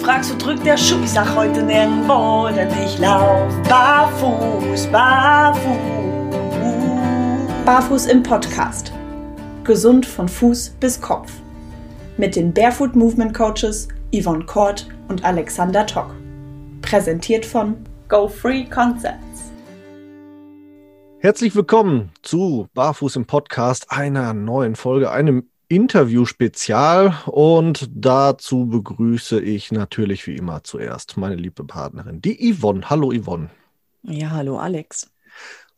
fragst, wo drückt der Schuh? Ich sag heute nirgendwo, denn ich lauf barfuß, barfuß. Barfuß im Podcast. Gesund von Fuß bis Kopf. Mit den Barefoot Movement Coaches Yvonne Kort und Alexander Tock. Präsentiert von Go Free Concepts. Herzlich willkommen zu Barfuß im Podcast, einer neuen Folge, einem Interview-Spezial. Und dazu begrüße ich natürlich wie immer zuerst meine liebe Partnerin, die Yvonne. Hallo Yvonne. Ja, hallo Alex.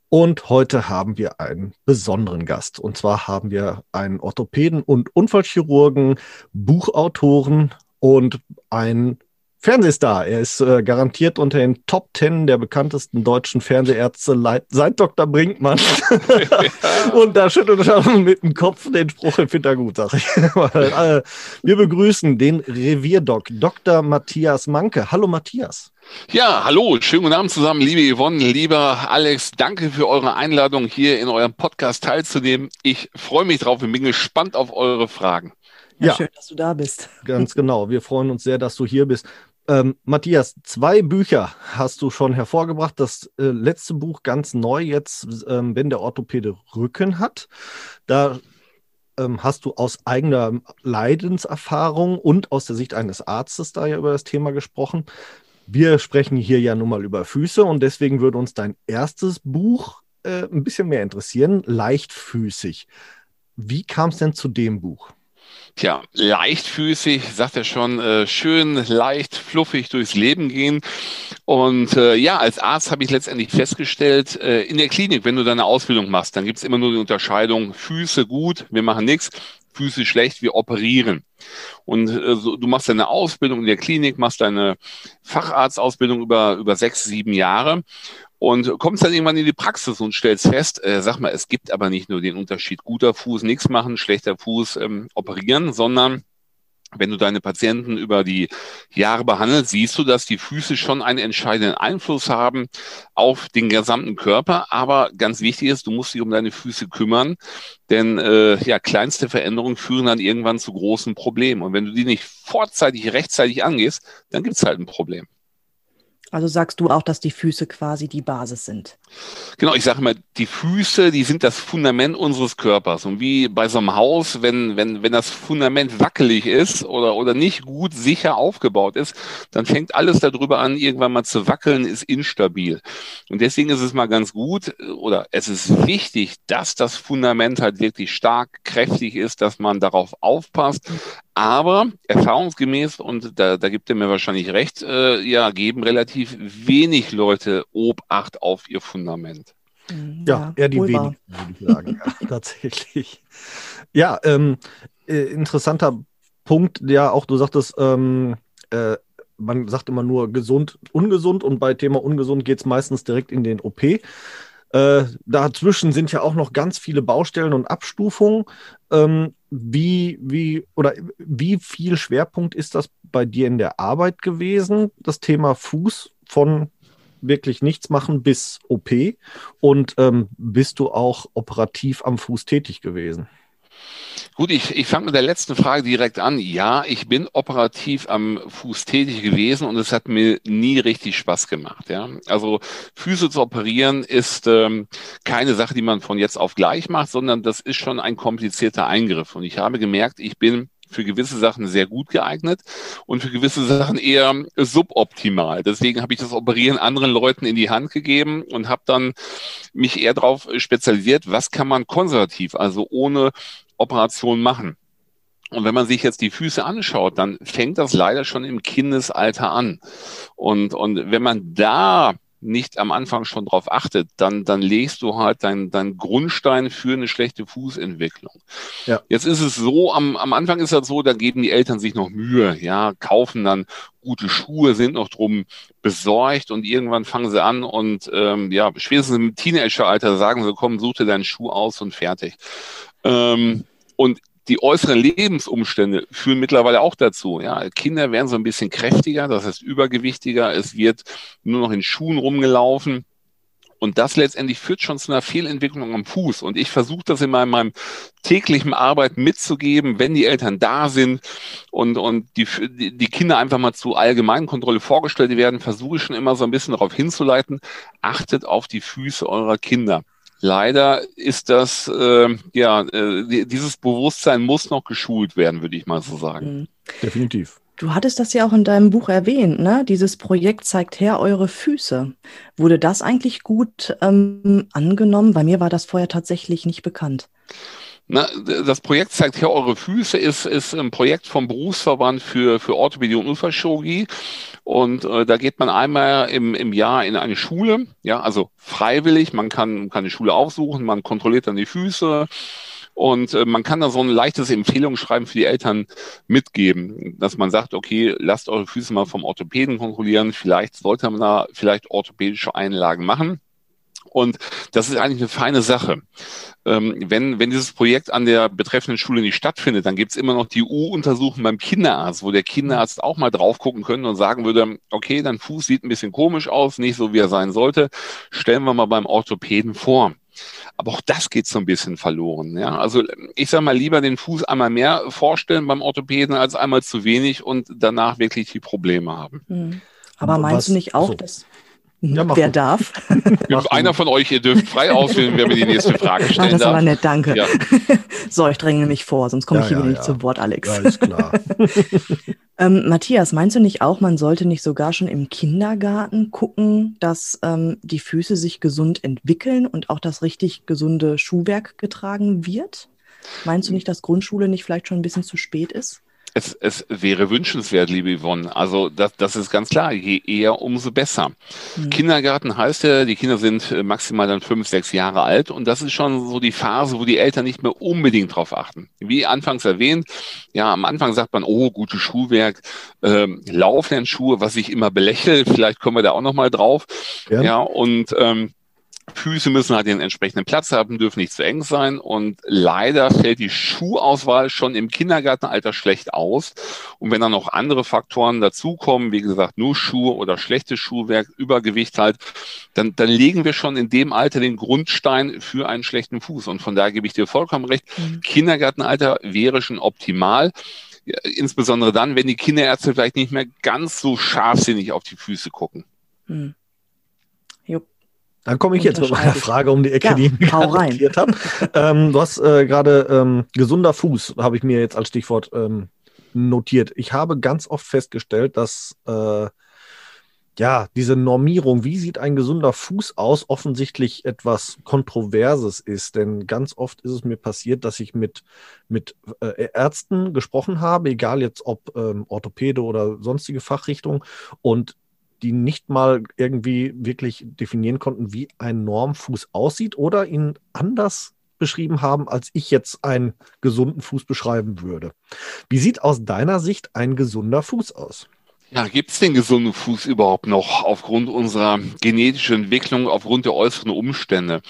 Und heute haben wir einen besonderen Gast. Und zwar haben wir einen Orthopäden und Unfallchirurgen, Buchautoren und einen Fernsehstar. Er ist äh, garantiert unter den Top Ten der bekanntesten deutschen Fernsehärzte seit Dr. Brinkmann. Und da schüttelt er schon mit dem Kopf den Spruch, ich finde er gut, sag ich. Äh, wir begrüßen den Revierdoc, Dr. Matthias Manke. Hallo Matthias. Ja, hallo, schönen guten Abend zusammen, liebe Yvonne, lieber Alex. Danke für eure Einladung, hier in eurem Podcast teilzunehmen. Ich freue mich drauf und bin gespannt auf eure Fragen. Ja, ja, schön, dass du da bist. Ganz genau. Wir freuen uns sehr, dass du hier bist. Ähm, Matthias, zwei Bücher hast du schon hervorgebracht. Das äh, letzte Buch ganz neu jetzt, ähm, wenn der Orthopäde Rücken hat. Da ähm, hast du aus eigener Leidenserfahrung und aus der Sicht eines Arztes da ja über das Thema gesprochen. Wir sprechen hier ja nun mal über Füße und deswegen würde uns dein erstes Buch äh, ein bisschen mehr interessieren, leichtfüßig. Wie kam es denn zu dem Buch? Tja, leichtfüßig, sagt er schon, äh, schön leicht, fluffig durchs Leben gehen. Und äh, ja, als Arzt habe ich letztendlich festgestellt, äh, in der Klinik, wenn du deine Ausbildung machst, dann gibt es immer nur die Unterscheidung, Füße gut, wir machen nichts, Füße schlecht, wir operieren. Und äh, so, du machst deine Ausbildung in der Klinik, machst deine Facharztausbildung über, über sechs, sieben Jahre und kommst dann irgendwann in die Praxis und stellst fest, äh, sag mal, es gibt aber nicht nur den Unterschied guter Fuß, nichts machen, schlechter Fuß ähm, operieren, sondern wenn du deine Patienten über die Jahre behandelst, siehst du, dass die Füße schon einen entscheidenden Einfluss haben auf den gesamten Körper. Aber ganz wichtig ist, du musst dich um deine Füße kümmern, denn äh, ja, kleinste Veränderungen führen dann irgendwann zu großen Problemen. Und wenn du die nicht vorzeitig, rechtzeitig angehst, dann gibt es halt ein Problem. Also sagst du auch, dass die Füße quasi die Basis sind? Genau, ich sage immer, die Füße, die sind das Fundament unseres Körpers. Und wie bei so einem Haus, wenn, wenn, wenn das Fundament wackelig ist oder, oder nicht gut sicher aufgebaut ist, dann fängt alles darüber an, irgendwann mal zu wackeln, ist instabil. Und deswegen ist es mal ganz gut oder es ist wichtig, dass das Fundament halt wirklich stark, kräftig ist, dass man darauf aufpasst. Aber erfahrungsgemäß, und da, da gibt er mir wahrscheinlich recht, äh, ja, geben relativ wenig Leute Obacht auf ihr Fundament. Mhm. Ja, ja eher die wenigen, würde ich sagen. ja, tatsächlich. Ja, ähm, äh, interessanter Punkt, ja, auch du sagtest, ähm, äh, man sagt immer nur gesund, ungesund und bei Thema ungesund geht es meistens direkt in den OP. Äh, dazwischen sind ja auch noch ganz viele Baustellen und Abstufungen. Ähm, wie, wie, oder wie viel Schwerpunkt ist das bei dir in der Arbeit gewesen, das Thema Fuß von wirklich nichts machen bis OP? Und ähm, bist du auch operativ am Fuß tätig gewesen? Gut, ich, ich fange mit der letzten Frage direkt an. Ja, ich bin operativ am Fuß tätig gewesen und es hat mir nie richtig Spaß gemacht. Ja, also Füße zu operieren ist ähm, keine Sache, die man von jetzt auf gleich macht, sondern das ist schon ein komplizierter Eingriff. Und ich habe gemerkt, ich bin für gewisse Sachen sehr gut geeignet und für gewisse Sachen eher suboptimal. Deswegen habe ich das Operieren anderen Leuten in die Hand gegeben und habe dann mich eher darauf spezialisiert, was kann man konservativ, also ohne Operation machen. Und wenn man sich jetzt die Füße anschaut, dann fängt das leider schon im Kindesalter an. Und, und wenn man da nicht am Anfang schon drauf achtet, dann, dann legst du halt deinen dein Grundstein für eine schlechte Fußentwicklung. Ja. Jetzt ist es so, am, am Anfang ist das so, da geben die Eltern sich noch Mühe, ja, kaufen dann gute Schuhe, sind noch drum besorgt und irgendwann fangen sie an und ähm, ja, spätestens im Teenageralter sagen sie, komm, such dir deinen Schuh aus und fertig. Ähm, und die äußeren Lebensumstände führen mittlerweile auch dazu. Ja, Kinder werden so ein bisschen kräftiger, das heißt übergewichtiger. Es wird nur noch in Schuhen rumgelaufen. Und das letztendlich führt schon zu einer Fehlentwicklung am Fuß. Und ich versuche das in meinem, meinem täglichen Arbeit mitzugeben, wenn die Eltern da sind und, und die, die Kinder einfach mal zur Allgemeinkontrolle vorgestellt werden, versuche ich schon immer so ein bisschen darauf hinzuleiten, achtet auf die Füße eurer Kinder. Leider ist das, äh, ja, äh, dieses Bewusstsein muss noch geschult werden, würde ich mal so sagen. Mhm. Definitiv. Du hattest das ja auch in deinem Buch erwähnt, ne? Dieses Projekt zeigt her eure Füße. Wurde das eigentlich gut ähm, angenommen? Bei mir war das vorher tatsächlich nicht bekannt. Na, das Projekt zeigt her eure Füße ist, ist ein Projekt vom Berufsverband für, für Orthopädie und Unfallchirurgie. Und äh, da geht man einmal im, im Jahr in eine Schule, ja, also freiwillig. Man kann, kann eine Schule aufsuchen, man kontrolliert dann die Füße. Und äh, man kann da so ein leichtes Empfehlungsschreiben für die Eltern mitgeben, dass man sagt, okay, lasst eure Füße mal vom Orthopäden kontrollieren. Vielleicht sollte man da vielleicht orthopädische Einlagen machen. Und das ist eigentlich eine feine Sache. Ähm, wenn, wenn dieses Projekt an der betreffenden Schule nicht stattfindet, dann gibt's immer noch die U-Untersuchung beim Kinderarzt, wo der Kinderarzt auch mal drauf gucken könnte und sagen würde, okay, dein Fuß sieht ein bisschen komisch aus, nicht so wie er sein sollte, stellen wir mal beim Orthopäden vor. Aber auch das geht so ein bisschen verloren. Ja? Also ich sage mal lieber den Fuß einmal mehr vorstellen beim Orthopäden als einmal zu wenig und danach wirklich die Probleme haben. Mhm. Aber meinst Was, du nicht auch, so. dass ja, wer gut. darf? Einer von euch, ihr dürft frei auswählen, wer mir die nächste Frage stellen Ach, das darf. Das ist aber nett, danke. Ja. so, ich dränge mich vor, sonst komme ja, ich hier ja, nicht zu Wort, Alex. Ja, ist klar. ähm, Matthias, meinst du nicht auch, man sollte nicht sogar schon im Kindergarten gucken, dass ähm, die Füße sich gesund entwickeln und auch das richtig gesunde Schuhwerk getragen wird? Meinst du nicht, dass Grundschule nicht vielleicht schon ein bisschen zu spät ist? Es, es wäre wünschenswert, liebe Yvonne. Also das, das ist ganz klar. Je eher, umso besser. Mhm. Kindergarten heißt ja, die Kinder sind äh, maximal dann fünf, sechs Jahre alt und das ist schon so die Phase, wo die Eltern nicht mehr unbedingt drauf achten. Wie anfangs erwähnt, ja, am Anfang sagt man, oh, gutes Schuhwerk, ähm, Lauflernschuhe, was ich immer belächelt. Vielleicht kommen wir da auch noch mal drauf. Ja, ja und ähm, Füße müssen halt den entsprechenden Platz haben, dürfen nicht zu eng sein. Und leider fällt die Schuhauswahl schon im Kindergartenalter schlecht aus. Und wenn dann noch andere Faktoren dazukommen, wie gesagt, nur Schuhe oder schlechtes Schuhwerk, Übergewicht halt, dann, dann legen wir schon in dem Alter den Grundstein für einen schlechten Fuß. Und von daher gebe ich dir vollkommen recht. Mhm. Kindergartenalter wäre schon optimal. Insbesondere dann, wenn die Kinderärzte vielleicht nicht mehr ganz so scharfsinnig auf die Füße gucken. Mhm. Dann komme ich jetzt mit meiner Frage um die Ecke, ja, die ich mir rein. habe. ähm, du hast äh, gerade ähm, gesunder Fuß, habe ich mir jetzt als Stichwort ähm, notiert. Ich habe ganz oft festgestellt, dass äh, ja diese Normierung, wie sieht ein gesunder Fuß aus, offensichtlich etwas Kontroverses ist. Denn ganz oft ist es mir passiert, dass ich mit, mit äh, Ärzten gesprochen habe, egal jetzt ob ähm, Orthopäde oder sonstige Fachrichtung, und die nicht mal irgendwie wirklich definieren konnten, wie ein Normfuß aussieht oder ihn anders beschrieben haben, als ich jetzt einen gesunden Fuß beschreiben würde. Wie sieht aus deiner Sicht ein gesunder Fuß aus? Ja, gibt es den gesunden Fuß überhaupt noch aufgrund unserer genetischen Entwicklung, aufgrund der äußeren Umstände?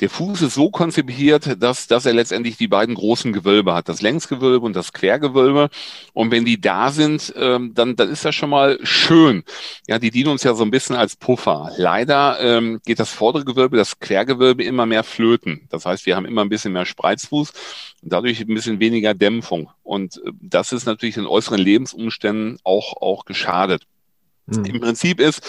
Der Fuß ist so konzipiert, dass, dass er letztendlich die beiden großen Gewölbe hat, das Längsgewölbe und das Quergewölbe. Und wenn die da sind, ähm, dann, dann ist das schon mal schön. Ja, die dienen uns ja so ein bisschen als Puffer. Leider ähm, geht das vordere Gewölbe, das Quergewölbe immer mehr flöten. Das heißt, wir haben immer ein bisschen mehr Spreizfuß und dadurch ein bisschen weniger Dämpfung. Und äh, das ist natürlich in äußeren Lebensumständen auch, auch geschadet. Mhm. Im Prinzip ist,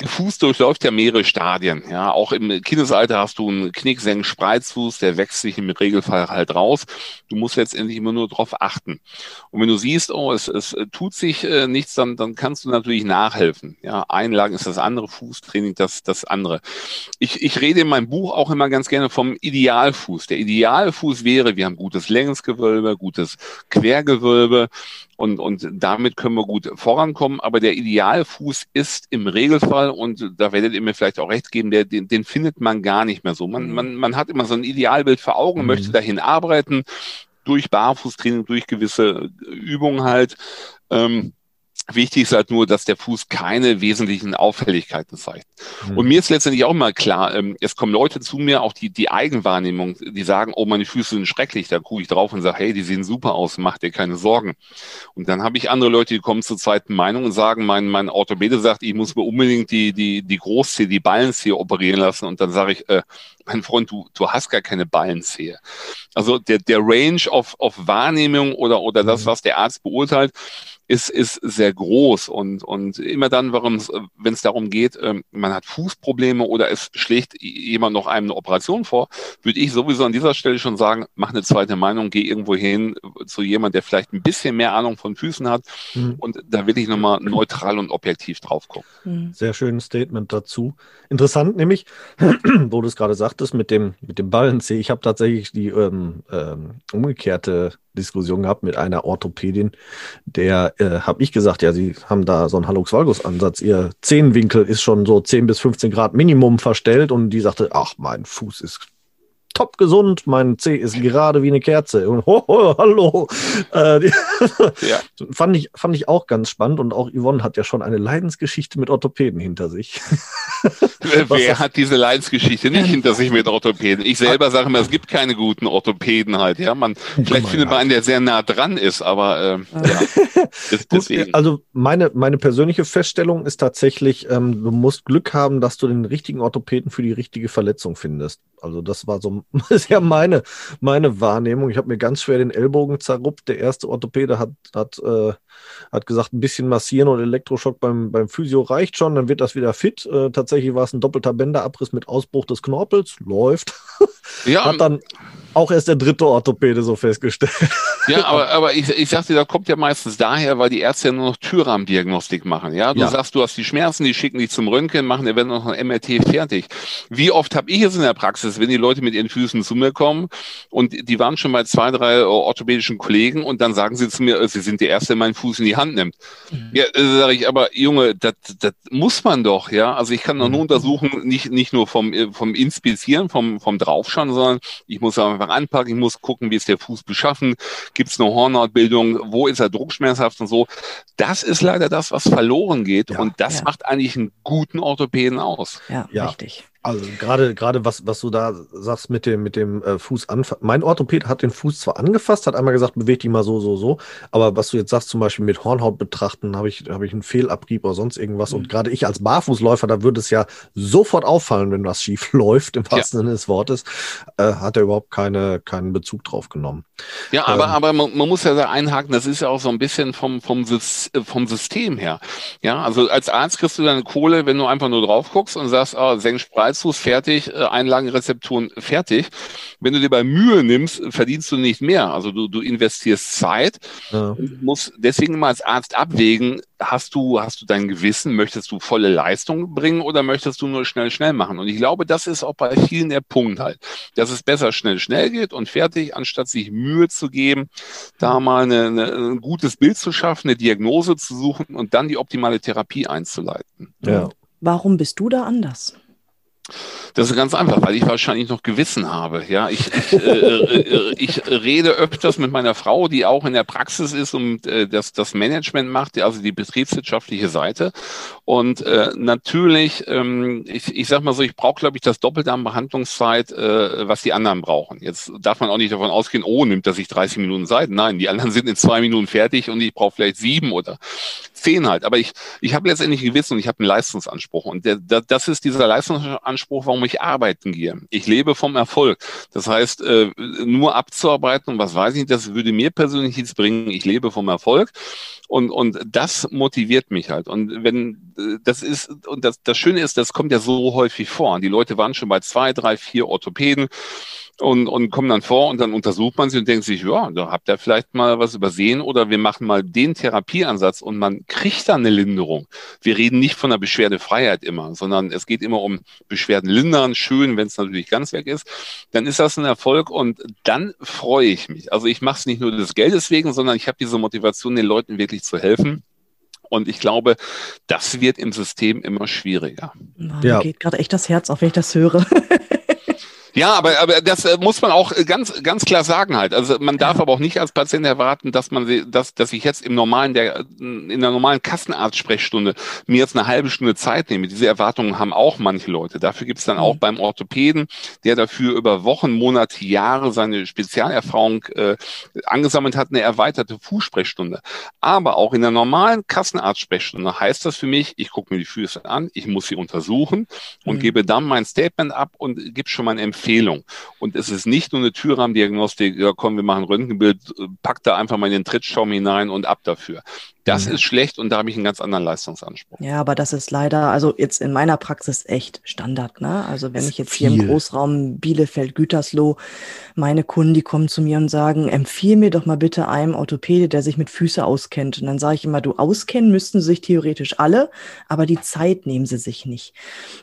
der Fuß durchläuft ja mehrere Stadien. Ja, auch im Kindesalter hast du einen Knicksengen Spreizfuß, der wächst sich im Regelfall halt raus. Du musst letztendlich immer nur darauf achten. Und wenn du siehst, oh, es, es tut sich äh, nichts, dann, dann kannst du natürlich nachhelfen. Ja, Einlagen ist das andere, Fußtraining das, das andere. Ich, ich rede in meinem Buch auch immer ganz gerne vom Idealfuß. Der Idealfuß wäre, wir haben gutes Längsgewölbe, gutes Quergewölbe, und, und damit können wir gut vorankommen. Aber der Idealfuß ist im Regelfall, und da werdet ihr mir vielleicht auch recht geben, der, den, den findet man gar nicht mehr so. Man, mhm. man, man hat immer so ein Idealbild vor Augen, mhm. möchte dahin arbeiten, durch Barfußtraining, durch gewisse Übungen halt. Ähm, Wichtig ist halt nur, dass der Fuß keine wesentlichen Auffälligkeiten zeigt. Mhm. Und mir ist letztendlich auch mal klar, ähm, es kommen Leute zu mir, auch die, die Eigenwahrnehmung, die sagen, oh, meine Füße sind schrecklich. Da gucke ich drauf und sage, hey, die sehen super aus, mach dir keine Sorgen. Und dann habe ich andere Leute, die kommen zur zweiten Meinung und sagen, mein, mein Orthopäde sagt, ich muss mir unbedingt die, die, die Großzehe, die Ballenzehe operieren lassen. Und dann sage ich, äh, mein Freund, du, du hast gar keine Ballenzehe. Also der, der Range of, of Wahrnehmung oder, oder das, mhm. was der Arzt beurteilt, ist, ist sehr groß und, und immer dann, wenn es darum geht, ähm, man hat Fußprobleme oder es schlägt jemand noch einem eine Operation vor, würde ich sowieso an dieser Stelle schon sagen, mach eine zweite Meinung, geh irgendwo hin zu jemand, der vielleicht ein bisschen mehr Ahnung von Füßen hat mhm. und da will ich nochmal neutral und objektiv drauf gucken. Mhm. Sehr schönes Statement dazu. Interessant nämlich, wo du es gerade sagtest, mit dem, mit dem Ballenzeh, ich habe tatsächlich die ähm, ähm, umgekehrte Diskussion gehabt mit einer Orthopädin, der äh, habe ich gesagt, ja, sie haben da so einen Hallux Valgus Ansatz. Ihr Zehenwinkel ist schon so 10 bis 15 Grad Minimum verstellt und die sagte, ach, mein Fuß ist top gesund, mein C ist gerade wie eine Kerze. Und ho, ho, hallo. Äh, ja. fand, ich, fand ich auch ganz spannend und auch Yvonne hat ja schon eine Leidensgeschichte mit Orthopäden hinter sich. Wer hat diese Leidensgeschichte nicht hinter sich mit Orthopäden? Ich selber sage immer, es gibt keine guten Orthopäden halt. Ja, man, vielleicht findet man einen, der sehr nah dran ist, aber äh, ja. deswegen. Also meine, meine persönliche Feststellung ist tatsächlich, ähm, du musst Glück haben, dass du den richtigen Orthopäden für die richtige Verletzung findest. Also das war so ist ja meine, meine Wahrnehmung. Ich habe mir ganz schwer den Ellbogen zerruppt. Der erste Orthopäde hat, hat, äh, hat gesagt, ein bisschen massieren und Elektroschock beim, beim Physio reicht schon, dann wird das wieder fit. Äh, tatsächlich war es ein doppelter Bänderabriss mit Ausbruch des Knorpels. Läuft. Ja, hat dann auch erst der dritte Orthopäde so festgestellt. Ja, aber, aber ich, ich sagte, da kommt ja meistens daher, weil die Ärzte ja nur noch Türrahmendiagnostik machen. Ja, du ja. sagst, du hast die Schmerzen, die schicken dich zum Röntgen, machen eventuell noch ein MRT fertig. Wie oft habe ich es in der Praxis, wenn die Leute mit ihren Füßen zu mir kommen und die waren schon bei zwei, drei orthopädischen Kollegen und dann sagen sie zu mir, sie sind der Erste, der meinen Fuß in die Hand nimmt. Mhm. Ja, äh, sage ich, aber Junge, das, das muss man doch, ja. Also ich kann doch nur mhm. untersuchen, nicht, nicht nur vom, vom Inspizieren, vom, vom Draufschauen, sondern ich muss einfach anpacken, ich muss gucken, wie ist der Fuß beschaffen, gibt es eine Hornhautbildung, wo ist er druckschmerzhaft und so. Das ist leider das, was verloren geht ja, und das ja. macht eigentlich einen guten Orthopäden aus. Ja, ja. richtig. Also gerade gerade was was du da sagst mit dem mit dem äh, Fuß anfassen. Mein Orthopäd hat den Fuß zwar angefasst, hat einmal gesagt, beweg dich mal so so so, aber was du jetzt sagst, zum Beispiel mit Hornhaut betrachten, habe ich habe ich einen Fehlabrieb oder sonst irgendwas. Mhm. Und gerade ich als Barfußläufer, da würde es ja sofort auffallen, wenn was schief läuft, im wahrsten Sinne des Wortes, äh, hat er überhaupt keine keinen Bezug drauf genommen. Ja, aber ähm, aber man, man muss ja da einhaken, das ist ja auch so ein bisschen vom vom vom System her. Ja, also als Arzt kriegst du deine Kohle, wenn du einfach nur drauf guckst und sagst, oh, senk fertig, äh, Einlagenrezepturen fertig. Wenn du dir bei Mühe nimmst, verdienst du nicht mehr. Also du, du investierst Zeit ja. und musst deswegen mal als Arzt abwägen, hast du, hast du dein Gewissen, möchtest du volle Leistung bringen oder möchtest du nur schnell, schnell machen? Und ich glaube, das ist auch bei vielen der Punkt halt, dass es besser schnell, schnell geht und fertig, anstatt sich Mühe zu geben, da mal eine, eine, ein gutes Bild zu schaffen, eine Diagnose zu suchen und dann die optimale Therapie einzuleiten. Ja. Warum bist du da anders? Das ist ganz einfach, weil ich wahrscheinlich noch Gewissen habe. Ja, ich, ich, äh, äh, ich rede öfters mit meiner Frau, die auch in der Praxis ist und äh, das, das Management macht, also die betriebswirtschaftliche Seite. Und äh, natürlich, ähm, ich, ich sag mal so, ich brauche, glaube ich, das Doppelte an Behandlungszeit, äh, was die anderen brauchen. Jetzt darf man auch nicht davon ausgehen, oh, nimmt er sich 30 Minuten Zeit. Nein, die anderen sind in zwei Minuten fertig und ich brauche vielleicht sieben oder zehn halt. Aber ich, ich habe letztendlich Gewissen und ich habe einen Leistungsanspruch. Und der, der, das ist dieser Leistungsanspruch, warum ich arbeiten gehe. Ich lebe vom Erfolg. Das heißt, äh, nur abzuarbeiten und was weiß ich, das würde mir persönlich nichts bringen. Ich lebe vom Erfolg. Und, und das motiviert mich halt. Und wenn das ist, und das, das Schöne ist, das kommt ja so häufig vor. Die Leute waren schon bei zwei, drei, vier Orthopäden und, und kommen dann vor und dann untersucht man sie und denkt sich, ja, da habt ihr vielleicht mal was übersehen oder wir machen mal den Therapieansatz und man kriegt dann eine Linderung. Wir reden nicht von einer Beschwerdefreiheit immer, sondern es geht immer um Beschwerden lindern, schön, wenn es natürlich ganz weg ist. Dann ist das ein Erfolg und dann freue ich mich. Also ich mache es nicht nur des Geldes wegen, sondern ich habe diese Motivation, den Leuten wirklich zu helfen. Und ich glaube, das wird im System immer schwieriger. Ja. Da geht gerade echt das Herz auf, wenn ich das höre. Ja, aber, aber das äh, muss man auch ganz, ganz klar sagen halt. Also man darf ja. aber auch nicht als Patient erwarten, dass man, dass, dass ich jetzt im normalen, der, in der normalen Kassenarzt-Sprechstunde mir jetzt eine halbe Stunde Zeit nehme. Diese Erwartungen haben auch manche Leute. Dafür gibt es dann auch mhm. beim Orthopäden, der dafür über Wochen, Monate, Jahre seine Spezialerfahrung äh, angesammelt hat, eine erweiterte Fußsprechstunde. Aber auch in der normalen Kassenarzt-Sprechstunde heißt das für mich, ich gucke mir die Füße an, ich muss sie untersuchen und mhm. gebe dann mein Statement ab und gebe schon mal eine Empfehlung. Und es ist nicht nur eine Türrahmendiagnostik, ja komm, wir machen Röntgenbild, pack da einfach mal in den Trittschaum hinein und ab dafür. Das mhm. ist schlecht und da habe ich einen ganz anderen Leistungsanspruch. Ja, aber das ist leider, also jetzt in meiner Praxis echt Standard. Ne? Also wenn ich jetzt viel. hier im Großraum Bielefeld, Gütersloh, meine Kunden, die kommen zu mir und sagen, empfiehl mir doch mal bitte einem Orthopäde, der sich mit Füße auskennt. Und dann sage ich immer, du auskennen müssten sich theoretisch alle, aber die Zeit nehmen sie sich nicht.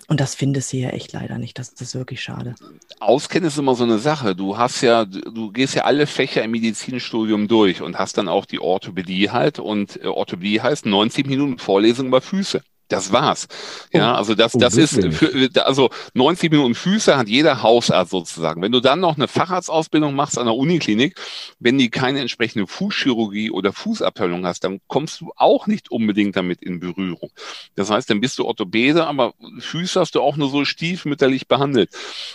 Und das findest du ja echt leider nicht. Das, das ist wirklich schade. Auskennen ist immer so eine Sache. Du hast ja, du gehst ja alle Fächer im Medizinstudium durch und hast dann auch die Orthopädie halt und äh, Orthopädie heißt 90 Minuten Vorlesung über Füße. Das war's. Ja, oh. also das, das ist für, also 90 Minuten Füße hat jeder Hausarzt sozusagen. Wenn du dann noch eine Facharztausbildung machst an der Uniklinik, wenn die keine entsprechende Fußchirurgie oder Fußabteilung hast, dann kommst du auch nicht unbedingt damit in Berührung. Das heißt, dann bist du Orthopäde, aber Füße hast du auch nur so stiefmütterlich behandelt.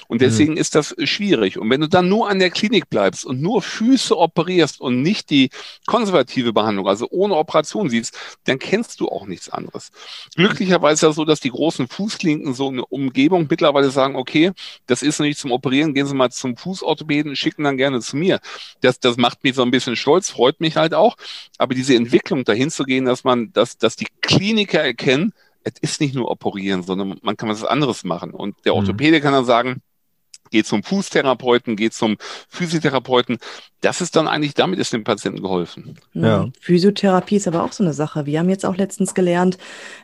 Und deswegen mhm. ist das schwierig. Und wenn du dann nur an der Klinik bleibst und nur Füße operierst und nicht die konservative Behandlung, also ohne Operation siehst, dann kennst du auch nichts anderes. Glücklicherweise ja so, dass die großen Fußklinken so eine Umgebung mittlerweile sagen, okay, das ist nicht zum Operieren, gehen Sie mal zum Fußorthopäden, schicken dann gerne zu mir. Das, das macht mich so ein bisschen stolz, freut mich halt auch. Aber diese Entwicklung dahin zu gehen, dass man, dass, dass die Kliniker erkennen, es ist nicht nur operieren, sondern man kann was anderes machen. Und der mhm. Orthopäde mhm. kann dann sagen, geht zum Fußtherapeuten, geht zum Physiotherapeuten. Das ist dann eigentlich, damit ist dem Patienten geholfen. Ja. Physiotherapie ist aber auch so eine Sache. Wir haben jetzt auch letztens gelernt,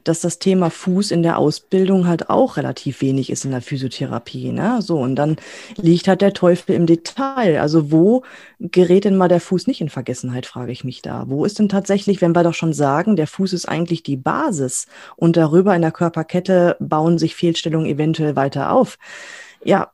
dass das Thema Fuß in der Ausbildung halt auch relativ wenig ist in der Physiotherapie. Ne? So, und dann liegt halt der Teufel im Detail. Also wo gerät denn mal der Fuß nicht in Vergessenheit, frage ich mich da. Wo ist denn tatsächlich, wenn wir doch schon sagen, der Fuß ist eigentlich die Basis und darüber in der Körperkette bauen sich Fehlstellungen eventuell weiter auf. Ja,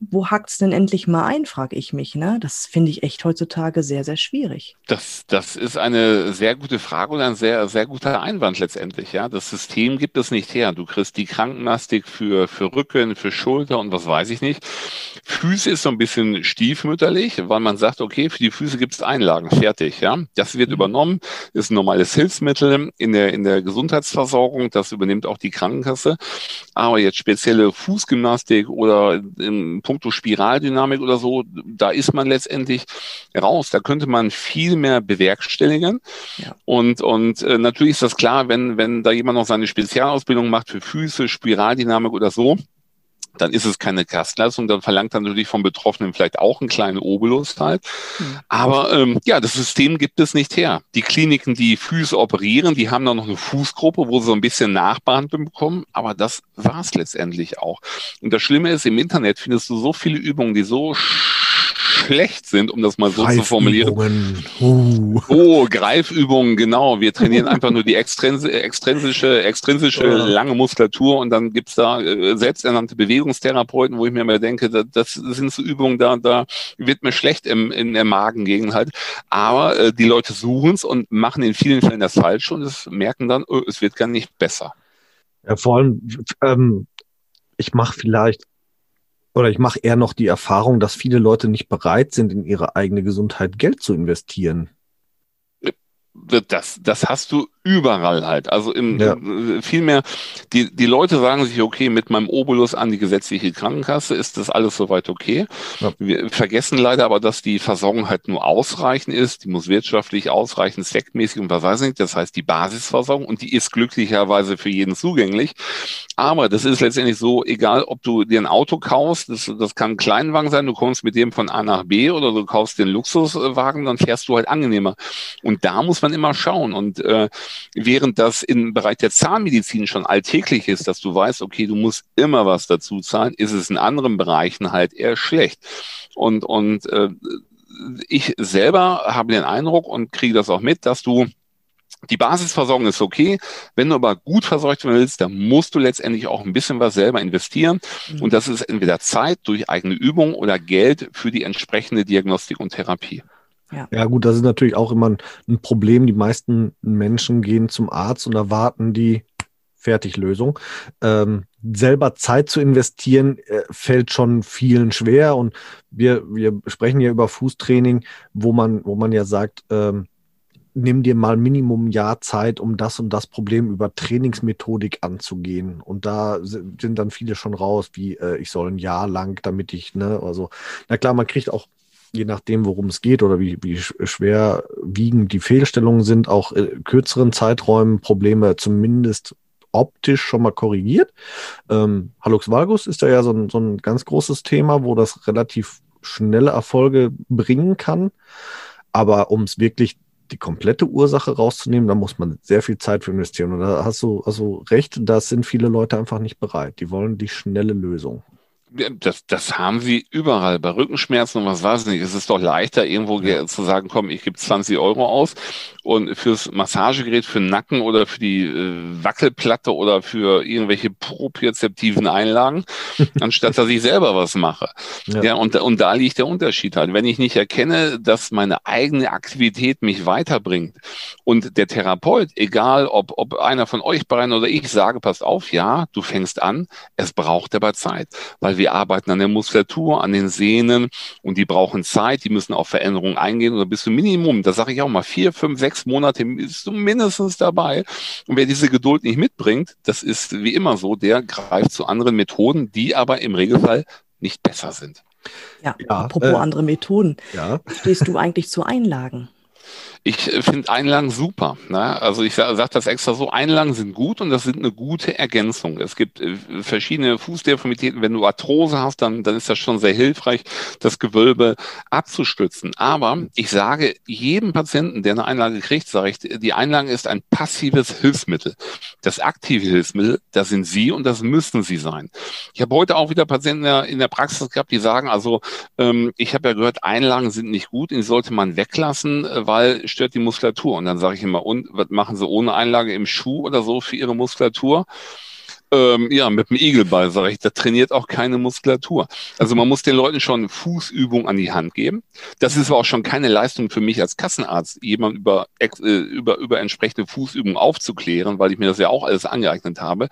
wo hakt es denn endlich mal ein, frage ich mich. Ne? Das finde ich echt heutzutage sehr, sehr schwierig. Das, das ist eine sehr gute Frage und ein sehr, sehr guter Einwand letztendlich. Ja, Das System gibt es nicht her. Du kriegst die Krankenmastik für, für Rücken, für Schulter und was weiß ich nicht. Füße ist so ein bisschen stiefmütterlich, weil man sagt, okay, für die Füße gibt es Einlagen, fertig. Ja, Das wird mhm. übernommen, ist ein normales Hilfsmittel in der, in der Gesundheitsversorgung, das übernimmt auch die Krankenkasse. Aber jetzt spezielle Fußgymnastik oder im puncto Spiraldynamik oder so, da ist man letztendlich raus. Da könnte man viel mehr bewerkstelligen. Ja. Und, und äh, natürlich ist das klar, wenn, wenn da jemand noch seine Spezialausbildung macht für Füße, Spiraldynamik oder so, dann ist es keine Gastleistung, dann verlangt dann natürlich vom Betroffenen vielleicht auch einen kleinen Obolus halt. Mhm. Aber ähm, ja, das System gibt es nicht her. Die Kliniken, die Füße operieren, die haben dann noch eine Fußgruppe, wo sie so ein bisschen Nachbehandlung bekommen, aber das war es letztendlich auch. Und das Schlimme ist, im Internet findest du so viele Übungen, die so schlecht sind, um das mal so zu formulieren. Uh. Oh, Greifübungen, genau. Wir trainieren einfach nur die extrinsische, extrinsische ja. lange Muskulatur und dann gibt's da äh, selbsternannte Bewegungstherapeuten, wo ich mir immer denke, das, das sind so Übungen, da, da wird mir schlecht im, in der Magengegend halt. Aber äh, die Leute suchen's und machen in vielen Fällen das falsch und es merken dann, oh, es wird gar nicht besser. Ja, vor allem, ähm, ich mache vielleicht oder ich mache eher noch die Erfahrung, dass viele Leute nicht bereit sind, in ihre eigene Gesundheit Geld zu investieren. Das, das hast du überall halt. Also im, ja. vielmehr, die, die Leute sagen sich, okay, mit meinem Obolus an die gesetzliche Krankenkasse ist das alles soweit okay. Ja. Wir vergessen leider aber, dass die Versorgung halt nur ausreichend ist. Die muss wirtschaftlich ausreichend, zweckmäßig und was weiß ich nicht. Das heißt, die Basisversorgung und die ist glücklicherweise für jeden zugänglich. Aber das ist letztendlich so, egal ob du dir ein Auto kaufst, das, das kann ein Kleinwagen sein, du kommst mit dem von A nach B oder du kaufst den Luxuswagen, dann fährst du halt angenehmer. Und da muss man immer schauen. Und äh, während das im Bereich der Zahnmedizin schon alltäglich ist, dass du weißt, okay, du musst immer was dazu zahlen, ist es in anderen Bereichen halt eher schlecht. Und, und äh, ich selber habe den Eindruck und kriege das auch mit, dass du Die Basisversorgung ist okay. Wenn du aber gut versorgt werden willst, dann musst du letztendlich auch ein bisschen was selber investieren. Mhm. Und das ist entweder Zeit durch eigene Übung oder Geld für die entsprechende Diagnostik und Therapie. Ja. ja, gut, das ist natürlich auch immer ein, Problem. Die meisten Menschen gehen zum Arzt und erwarten die Fertiglösung. Ähm, selber Zeit zu investieren, äh, fällt schon vielen schwer. Und wir, wir sprechen ja über Fußtraining, wo man, wo man ja sagt, ähm, nimm dir mal Minimum Jahr Zeit, um das und das Problem über Trainingsmethodik anzugehen. Und da sind dann viele schon raus, wie äh, ich soll ein Jahr lang, damit ich, ne, also, na klar, man kriegt auch, je nachdem, worum es geht oder wie, wie schwer wiegend die Fehlstellungen sind, auch äh, kürzeren Zeiträumen Probleme zumindest optisch schon mal korrigiert. Ähm, Hallux valgus ist da ja so ein, so ein ganz großes Thema, wo das relativ schnelle Erfolge bringen kann. Aber um es wirklich die komplette Ursache rauszunehmen, da muss man sehr viel Zeit für investieren. Und da hast du also recht, da sind viele Leute einfach nicht bereit. Die wollen die schnelle Lösung das, das haben sie überall. Bei Rückenschmerzen und was weiß ich nicht. Es ist doch leichter, irgendwo ja. zu sagen, komm, ich gebe 20 Euro aus und fürs Massagegerät, für den Nacken oder für die äh, Wackelplatte oder für irgendwelche propriozeptiven Einlagen, anstatt dass ich selber was mache. Ja, ja und, und da liegt der Unterschied halt. Wenn ich nicht erkenne, dass meine eigene Aktivität mich weiterbringt und der Therapeut, egal ob, ob einer von euch beiden oder ich sage, passt auf, ja, du fängst an, es braucht aber Zeit, weil wir wir arbeiten an der Muskulatur, an den Sehnen und die brauchen Zeit, die müssen auf Veränderungen eingehen oder bis zum Minimum, da sage ich auch mal, vier, fünf, sechs Monate bist du mindestens dabei. Und wer diese Geduld nicht mitbringt, das ist wie immer so, der greift zu anderen Methoden, die aber im Regelfall nicht besser sind. Ja, ja apropos äh, andere Methoden. Ja. Stehst du eigentlich zu Einlagen? Ich finde Einlagen super. Ne? Also ich sage sag das extra so, Einlagen sind gut und das sind eine gute Ergänzung. Es gibt äh, verschiedene Fußdeformitäten. Wenn du Arthrose hast, dann, dann ist das schon sehr hilfreich, das Gewölbe abzustützen. Aber ich sage jedem Patienten, der eine Einlage kriegt, sage ich, die Einlage ist ein passives Hilfsmittel. Das aktive Hilfsmittel, das sind Sie und das müssen Sie sein. Ich habe heute auch wieder Patienten in der, in der Praxis gehabt, die sagen, also ähm, ich habe ja gehört, Einlagen sind nicht gut, die sollte man weglassen, äh, weil stört die Muskulatur. Und dann sage ich immer, und was machen Sie ohne Einlage im Schuh oder so für Ihre Muskulatur? Ähm, ja, mit dem Igelball, sage ich, da trainiert auch keine Muskulatur. Also man muss den Leuten schon Fußübung an die Hand geben. Das ist aber auch schon keine Leistung für mich als Kassenarzt, jemand über, äh, über, über entsprechende Fußübungen aufzuklären, weil ich mir das ja auch alles angeeignet habe.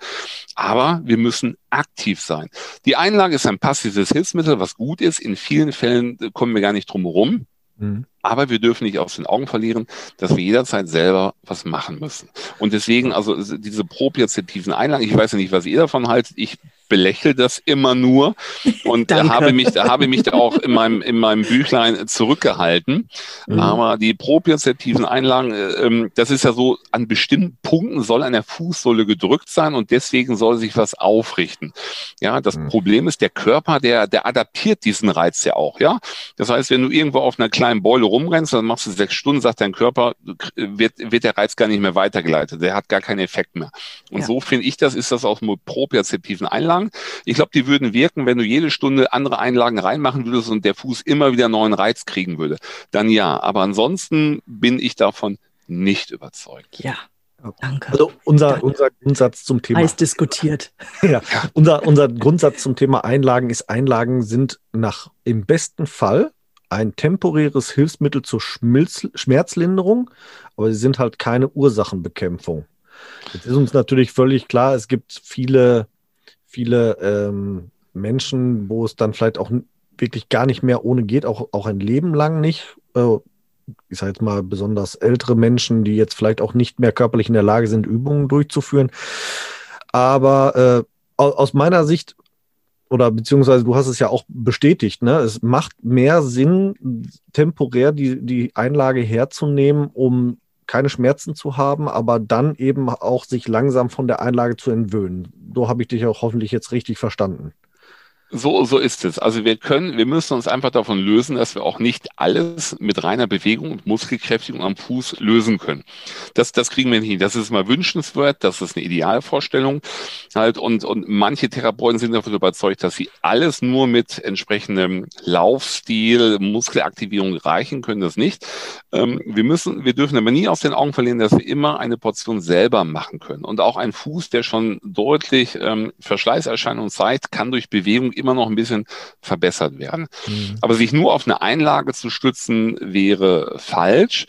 Aber wir müssen aktiv sein. Die Einlage ist ein passives Hilfsmittel, was gut ist. In vielen Fällen kommen wir gar nicht drum herum. Mhm. Aber wir dürfen nicht aus den Augen verlieren, dass wir jederzeit selber was machen müssen. Und deswegen, also diese propriozeptiven Einlagen, ich weiß ja nicht, was ihr davon haltet. Ich belächle das immer nur und habe mich, habe mich da auch in meinem, in meinem Büchlein zurückgehalten. Mhm. Aber die propriozeptiven Einlagen, äh, ähm, das ist ja so, an bestimmten Punkten soll an der Fußsohle gedrückt sein und deswegen soll sich was aufrichten. Ja, das mhm. Problem ist, der Körper, der, der adaptiert diesen Reiz ja auch, ja. Das heißt, wenn du irgendwo auf einer kleinen Beule rumrennst, dann machst du sechs Stunden, sagt dein Körper, wird, wird der Reiz gar nicht mehr weitergeleitet. Der hat gar keinen Effekt mehr. Und ja. so finde ich das, ist das aus propriozeptiven Einlagen. Ich glaube, die würden wirken, wenn du jede Stunde andere Einlagen reinmachen würdest und der Fuß immer wieder neuen Reiz kriegen würde. Dann ja. Aber ansonsten bin ich davon nicht überzeugt. Ja. Danke. Also unser, unser Grundsatz zum Thema. Heiß diskutiert. ja, unser, unser Grundsatz zum Thema Einlagen ist, Einlagen sind nach im besten Fall ein temporäres Hilfsmittel zur Schmilz Schmerzlinderung, aber sie sind halt keine Ursachenbekämpfung. Jetzt ist uns natürlich völlig klar, es gibt viele, viele ähm, Menschen, wo es dann vielleicht auch wirklich gar nicht mehr ohne geht, auch, auch ein Leben lang nicht. Äh, ich sage jetzt mal besonders ältere Menschen, die jetzt vielleicht auch nicht mehr körperlich in der Lage sind, Übungen durchzuführen. Aber äh, aus meiner Sicht oder beziehungsweise du hast es ja auch bestätigt, ne? Es macht mehr Sinn, temporär die, die Einlage herzunehmen, um keine Schmerzen zu haben, aber dann eben auch sich langsam von der Einlage zu entwöhnen. So habe ich dich auch hoffentlich jetzt richtig verstanden. So, so ist es. Also wir können, wir müssen uns einfach davon lösen, dass wir auch nicht alles mit reiner Bewegung und Muskelkräftigung am Fuß lösen können. Das, das kriegen wir nicht hin. Das ist mal wünschenswert, das ist eine Idealvorstellung halt und, und manche Therapeuten sind davon überzeugt, dass sie alles nur mit entsprechendem Laufstil, Muskelaktivierung reichen können, das nicht. Ähm, wir müssen, wir dürfen aber nie aus den Augen verlieren, dass wir immer eine Portion selber machen können. Und auch ein Fuß, der schon deutlich ähm, Verschleißerscheinungen zeigt, kann durch Bewegung immer noch ein bisschen verbessert werden. Mhm. Aber sich nur auf eine Einlage zu stützen, wäre falsch.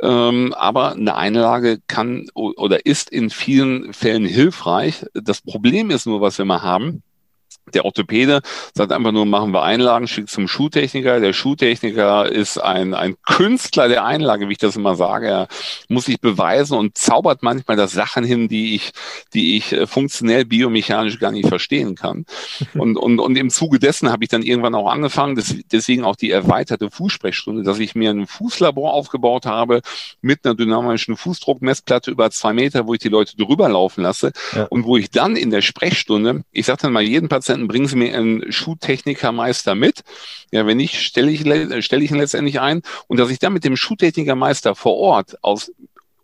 Ähm, aber eine Einlage kann oder ist in vielen Fällen hilfreich. Das Problem ist nur, was wir mal haben, der Orthopäde sagt einfach nur, machen wir Einlagen, schickt zum Schuhtechniker. Der Schuhtechniker ist ein, ein Künstler der Einlage, wie ich das immer sage. Er muss sich beweisen und zaubert manchmal das Sachen hin, die ich, die ich äh, funktionell biomechanisch gar nicht verstehen kann. Und, und, und im Zuge dessen habe ich dann irgendwann auch angefangen, deswegen auch die erweiterte Fußsprechstunde, dass ich mir ein Fußlabor aufgebaut habe mit einer dynamischen Fußdruckmessplatte über zwei Meter, wo ich die Leute drüber laufen lasse ja. und wo ich dann in der Sprechstunde, ich sage dann mal jeden Patienten, dann bringen Sie mir einen Schuhtechnikermeister mit. Ja, wenn nicht, stelle ich, stelle ich ihn letztendlich ein. Und dass ich dann mit dem Schuhtechnikermeister vor Ort aus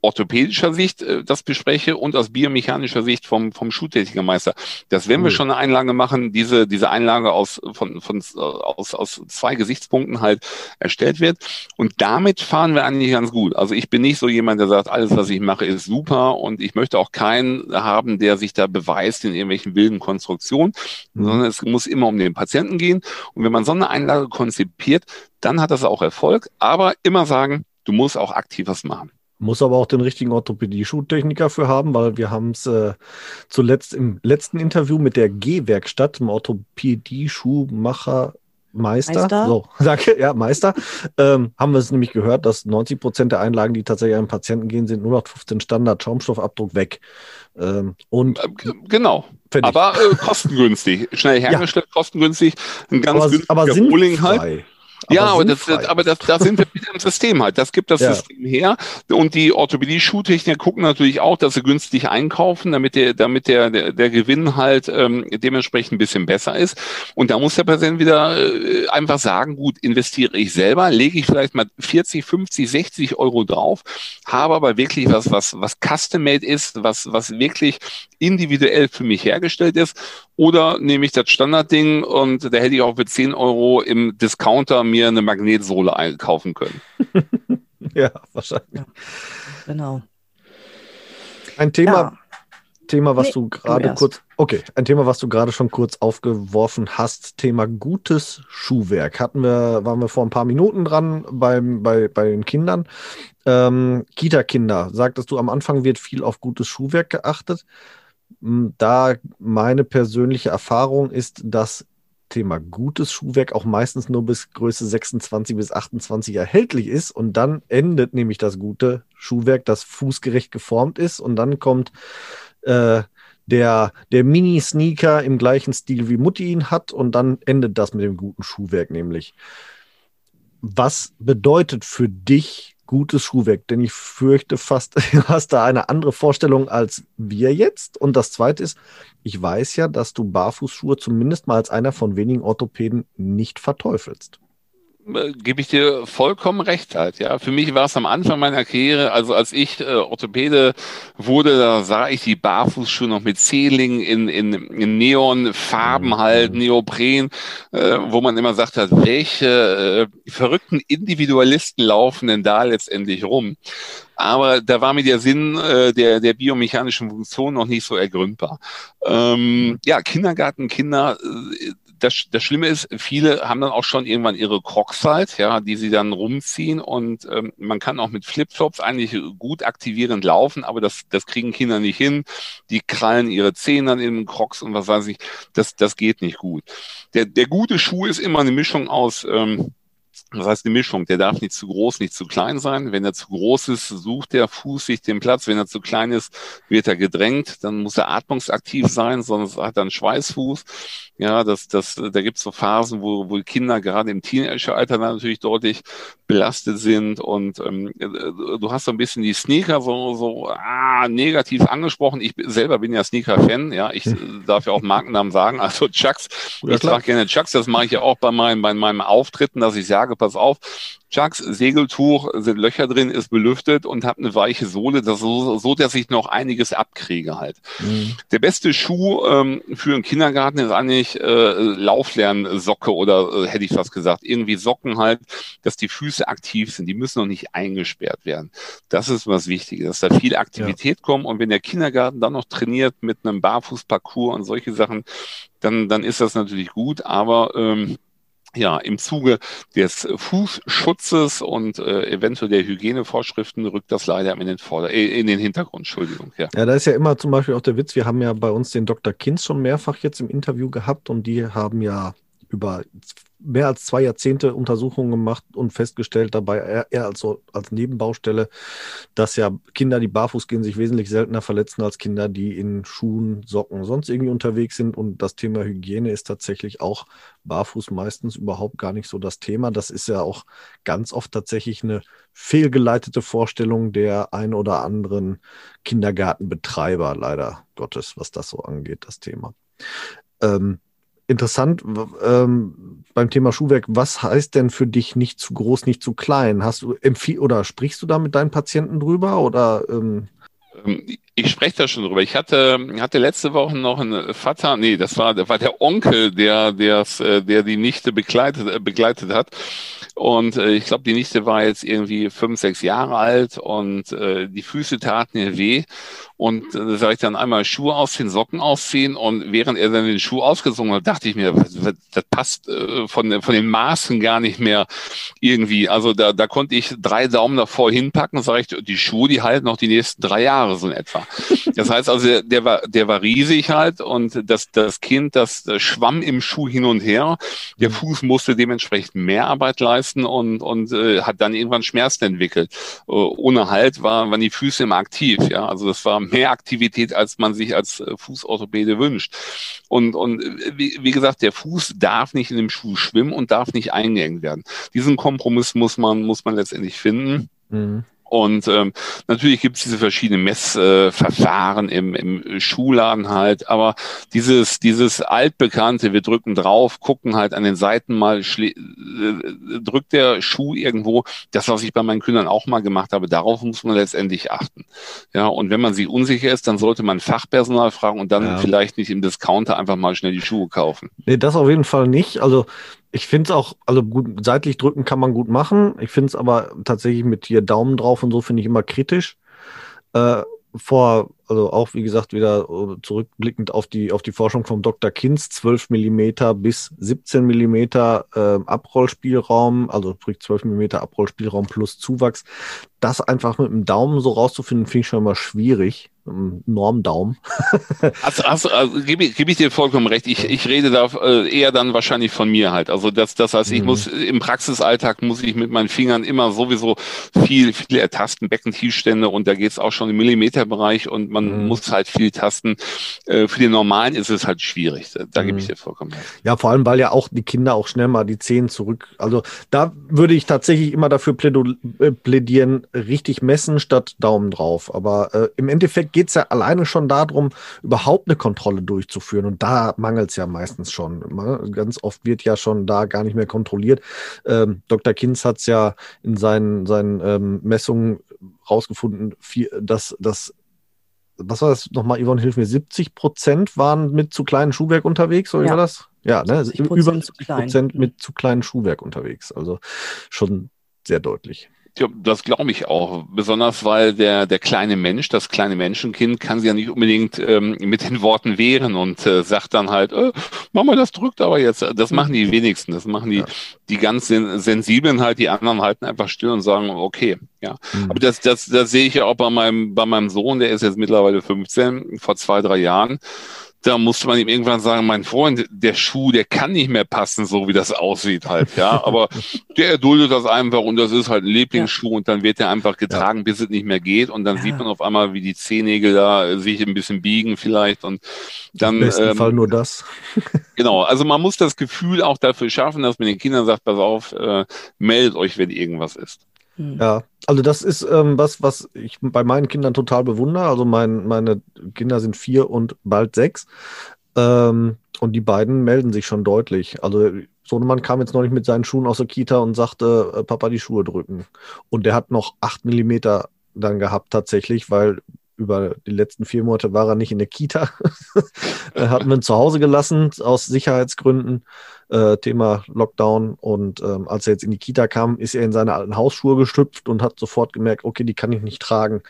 orthopädischer Sicht äh, das bespreche und aus biomechanischer Sicht vom, vom Schuhtechnikermeister. Das werden wir schon eine Einlage machen, diese, diese Einlage aus, von, von, aus, aus zwei Gesichtspunkten halt erstellt wird. Und damit fahren wir eigentlich ganz gut. Also ich bin nicht so jemand, der sagt, alles, was ich mache, ist super und ich möchte auch keinen haben, der sich da beweist in irgendwelchen wilden Konstruktionen, mhm. sondern es muss immer um den Patienten gehen. Und wenn man so eine Einlage konzipiert, dann hat das auch Erfolg. Aber immer sagen, du musst auch aktiv was machen. Muss aber auch den richtigen Orthopädie-Schuhtechniker für haben, weil wir haben es äh, zuletzt im letzten Interview mit der G-Werkstatt, dem Orthopädie-Schuhmacher Meister, Meister? so, danke, ja, Meister, ähm, haben wir es nämlich gehört, dass 90 Prozent der Einlagen, die tatsächlich an Patienten gehen, sind nur noch 15 Standard Schaumstoffabdruck weg. Ähm, und äh, genau. Aber äh, kostengünstig, schnell hergestellt, ja. kostengünstig, ein ganz aber, günstiger aber Rohling halt. Ja, aber, das, das, aber das, da sind wir wieder im System halt. Das gibt das ja. System her. Und die Orthopädie-Schuhtechniker gucken natürlich auch, dass sie günstig einkaufen, damit der, damit der, der, der Gewinn halt ähm, dementsprechend ein bisschen besser ist. Und da muss der Patient wieder äh, einfach sagen, gut, investiere ich selber, lege ich vielleicht mal 40, 50, 60 Euro drauf, habe aber wirklich was, was, was custom-made ist, was, was wirklich individuell für mich hergestellt ist. Oder nehme ich das Standardding und da hätte ich auch für 10 Euro im Discounter mir eine Magnetsohle einkaufen können. ja, wahrscheinlich. Ja, genau. Ein Thema, ja. Thema, was nee, du gerade kurz, okay, ein Thema, was du gerade schon kurz aufgeworfen hast, Thema gutes Schuhwerk. Hatten wir, waren wir vor ein paar Minuten dran beim, bei, bei den Kindern. Ähm, Kita-Kinder, sagtest du, am Anfang wird viel auf gutes Schuhwerk geachtet. Hm, da meine persönliche Erfahrung ist, dass Thema gutes Schuhwerk auch meistens nur bis Größe 26 bis 28 erhältlich ist und dann endet nämlich das gute Schuhwerk, das fußgerecht geformt ist und dann kommt äh, der, der Mini-Sneaker im gleichen Stil wie Mutti ihn hat und dann endet das mit dem guten Schuhwerk nämlich. Was bedeutet für dich gutes Schuhwerk, denn ich fürchte fast, du hast da eine andere Vorstellung als wir jetzt. Und das Zweite ist, ich weiß ja, dass du Barfußschuhe zumindest mal als einer von wenigen Orthopäden nicht verteufelst. Gebe ich dir vollkommen recht halt. Ja, für mich war es am Anfang meiner Karriere, also als ich äh, Orthopäde wurde, da sah ich die Barfußschuhe noch mit Zählingen in, in, in Neonfarben mhm. halt, Neopren, äh, wo man immer sagt hat, welche äh, verrückten Individualisten laufen denn da letztendlich rum? Aber da war mir der Sinn äh, der, der biomechanischen Funktion noch nicht so ergründbar. Ähm, ja, Kindergartenkinder, äh, das, das Schlimme ist, viele haben dann auch schon irgendwann ihre Crocs halt, ja, die sie dann rumziehen und ähm, man kann auch mit Flipflops eigentlich gut aktivierend laufen, aber das, das kriegen Kinder nicht hin. Die krallen ihre Zehen dann in den Crocs und was weiß ich. Das, das geht nicht gut. Der, der gute Schuh ist immer eine Mischung aus ähm, Das heißt, eine Mischung. Der darf nicht zu groß, nicht zu klein sein. Wenn er zu groß ist, sucht der Fuß sich den Platz. Wenn er zu klein ist, wird er gedrängt. Dann muss er atmungsaktiv sein, sonst hat er einen Schweißfuß. Ja, das, das, da gibt es so Phasen, wo, wo Kinder gerade im Teenageralter natürlich deutlich belastet sind. Und ähm, du hast so ein bisschen die Sneaker so, so ah, negativ angesprochen. Ich selber bin ja Sneaker-Fan. Ja, ich hm. darf ja auch Markennamen sagen. Also Chucks. Ja, ich trage gerne Chucks. Das mache ich ja auch bei meinen, bei meinen Auftritten, dass ich sage, pass auf, Chucks Segeltuch sind Löcher drin, ist belüftet und hat eine weiche Sohle, das so, so dass ich noch einiges abkriege halt. Mhm. Der beste Schuh ähm, für einen Kindergarten ist eigentlich äh, Lauflernsocke oder äh, hätte ich fast gesagt, irgendwie Socken halt, dass die Füße aktiv sind. Die müssen noch nicht eingesperrt werden. Das ist was Wichtiges, dass da viel Aktivität ja. kommt und wenn der Kindergarten dann noch trainiert mit einem Barfußparcours und solche Sachen, dann, dann ist das natürlich gut, aber ähm, ja, im Zuge des Fußschutzes und äh, eventuell der Hygienevorschriften rückt das leider in den, Vorder äh, in den Hintergrund. Entschuldigung. Ja. ja, da ist ja immer zum Beispiel auch der Witz, wir haben ja bei uns den Dr. Kinz schon mehrfach jetzt im Interview gehabt und die haben ja über mehr als zwei Jahrzehnte Untersuchungen gemacht und festgestellt dabei, eher als, so, als Nebenbaustelle, dass ja Kinder, die barfuß gehen, sich wesentlich seltener verletzen als Kinder, die in Schuhen, Socken, sonst irgendwie unterwegs sind. Und das Thema Hygiene ist tatsächlich auch barfuß meistens überhaupt gar nicht so das Thema. Das ist ja auch ganz oft tatsächlich eine fehlgeleitete Vorstellung der ein oder anderen Kindergartenbetreiber, leider Gottes, was das so angeht, das Thema. Ähm, interessant ähm, beim Thema Schuhwerk. Was heißt denn für dich nicht zu groß, nicht zu klein? Hast du empfiehl oder sprichst du da mit deinen Patienten drüber oder? Ähm? ähm ich spreche da schon drüber. Ich hatte, hatte letzte Woche noch einen Vater, nee, das war, war der Onkel, der, der, äh, der die Nichte begleitet, äh, begleitet hat. Und äh, ich glaube, die Nichte war jetzt irgendwie fünf, sechs Jahre alt und äh, die Füße taten ihr weh. Und äh, sage ich dann einmal Schuhe ausziehen, Socken ausziehen. Und während er dann den Schuh ausgezogen hat, dachte ich mir, das passt äh, von, von den Maßen gar nicht mehr irgendwie. Also da, da konnte ich drei Daumen davor hinpacken, sage ich, die Schuhe, die halten noch die nächsten drei Jahre so in etwa. Das heißt also, der, der war, der war riesig halt und das, das Kind, das, das schwamm im Schuh hin und her. Der Fuß musste dementsprechend mehr Arbeit leisten und, und äh, hat dann irgendwann Schmerzen entwickelt. Äh, ohne Halt war, waren die Füße immer aktiv. Ja, also das war mehr Aktivität, als man sich als äh, Fußorthopäde wünscht. Und, und äh, wie, wie gesagt, der Fuß darf nicht in dem Schuh schwimmen und darf nicht eingeengt werden. Diesen Kompromiss muss man, muss man letztendlich finden. Mhm. Und ähm, natürlich gibt es diese verschiedenen Messverfahren äh, im, im Schuhladen halt, aber dieses, dieses altbekannte, wir drücken drauf, gucken halt an den Seiten mal, äh, drückt der Schuh irgendwo, das, was ich bei meinen Kindern auch mal gemacht habe, darauf muss man letztendlich achten. Ja, und wenn man sich unsicher ist, dann sollte man Fachpersonal fragen und dann ja. vielleicht nicht im Discounter einfach mal schnell die Schuhe kaufen. Nee, das auf jeden Fall nicht. Also ich finde es auch, also gut, seitlich drücken kann man gut machen. Ich finde es aber tatsächlich mit hier Daumen drauf und so finde ich immer kritisch. Äh, vor, also auch wie gesagt, wieder äh, zurückblickend auf die, auf die Forschung vom Dr. Kinz, 12 Millimeter bis 17 Millimeter äh, Abrollspielraum, also sprich 12 Millimeter Abrollspielraum plus Zuwachs. Das einfach mit dem Daumen so rauszufinden, finde ich schon mal schwierig. Normdaum. also, also, also gebe geb ich dir vollkommen recht. Ich, ich rede da äh, eher dann wahrscheinlich von mir halt. Also das, das heißt, ich mhm. muss im Praxisalltag muss ich mit meinen Fingern immer sowieso viel, viel ertasten, Beckentiefstände und da geht es auch schon im Millimeterbereich und man mhm. muss halt viel tasten. Äh, für den Normalen ist es halt schwierig. Da, da mhm. gebe ich dir vollkommen recht. Ja, vor allem, weil ja auch die Kinder auch schnell mal die Zehen zurück. Also da würde ich tatsächlich immer dafür äh, plädieren, richtig messen statt Daumen drauf. Aber äh, im Endeffekt geht es ja alleine schon darum, überhaupt eine Kontrolle durchzuführen. Und da mangelt es ja meistens schon. Ne? Ganz oft wird ja schon da gar nicht mehr kontrolliert. Ähm, Dr. Kinz hat es ja in seinen, seinen ähm, Messungen rausgefunden, dass das was war das nochmal, Yvonne, hilf mir, 70 Prozent waren mit zu kleinem Schuhwerk unterwegs, oder ja. war das? Ja, ne? über 70 Prozent mit zu kleinem Schuhwerk unterwegs. Also schon sehr deutlich. Ja, das glaube ich auch. Besonders weil der, der kleine Mensch, das kleine Menschenkind, kann sich ja nicht unbedingt ähm, mit den Worten wehren und äh, sagt dann halt, äh, Mama, das drückt aber jetzt. Das machen die wenigsten. Das machen die, ja. die ganz sensiblen halt, die anderen halten einfach still und sagen, okay, ja. Mhm. Aber das, das, das sehe ich ja auch bei meinem, bei meinem Sohn, der ist jetzt mittlerweile 15, vor zwei, drei Jahren da musste man ihm irgendwann sagen, mein Freund, der Schuh, der kann nicht mehr passen, so wie das aussieht halt, ja. Aber der erduldet das einfach und das ist halt ein Lieblingsschuh ja. und dann wird er einfach getragen, ja. bis es nicht mehr geht und dann ja. sieht man auf einmal, wie die Zehennägel da sich ein bisschen biegen vielleicht und dann. Im besten ähm, Fall nur das. genau, also man muss das Gefühl auch dafür schaffen, dass man den Kindern sagt, pass auf, äh, meldet euch, wenn irgendwas ist. Hm. Ja, also das ist ähm, was, was ich bei meinen Kindern total bewundere. Also mein, meine Kinder sind vier und bald sechs. Ähm, und die beiden melden sich schon deutlich. Also Sohnemann kam jetzt noch nicht mit seinen Schuhen aus der Kita und sagte, äh, Papa, die Schuhe drücken. Und der hat noch acht Millimeter dann gehabt tatsächlich, weil über die letzten vier Monate war er nicht in der Kita. hat ihn zu Hause gelassen aus Sicherheitsgründen. Äh, Thema Lockdown. Und ähm, als er jetzt in die Kita kam, ist er in seine alten Hausschuhe gestüpft und hat sofort gemerkt, okay, die kann ich nicht tragen.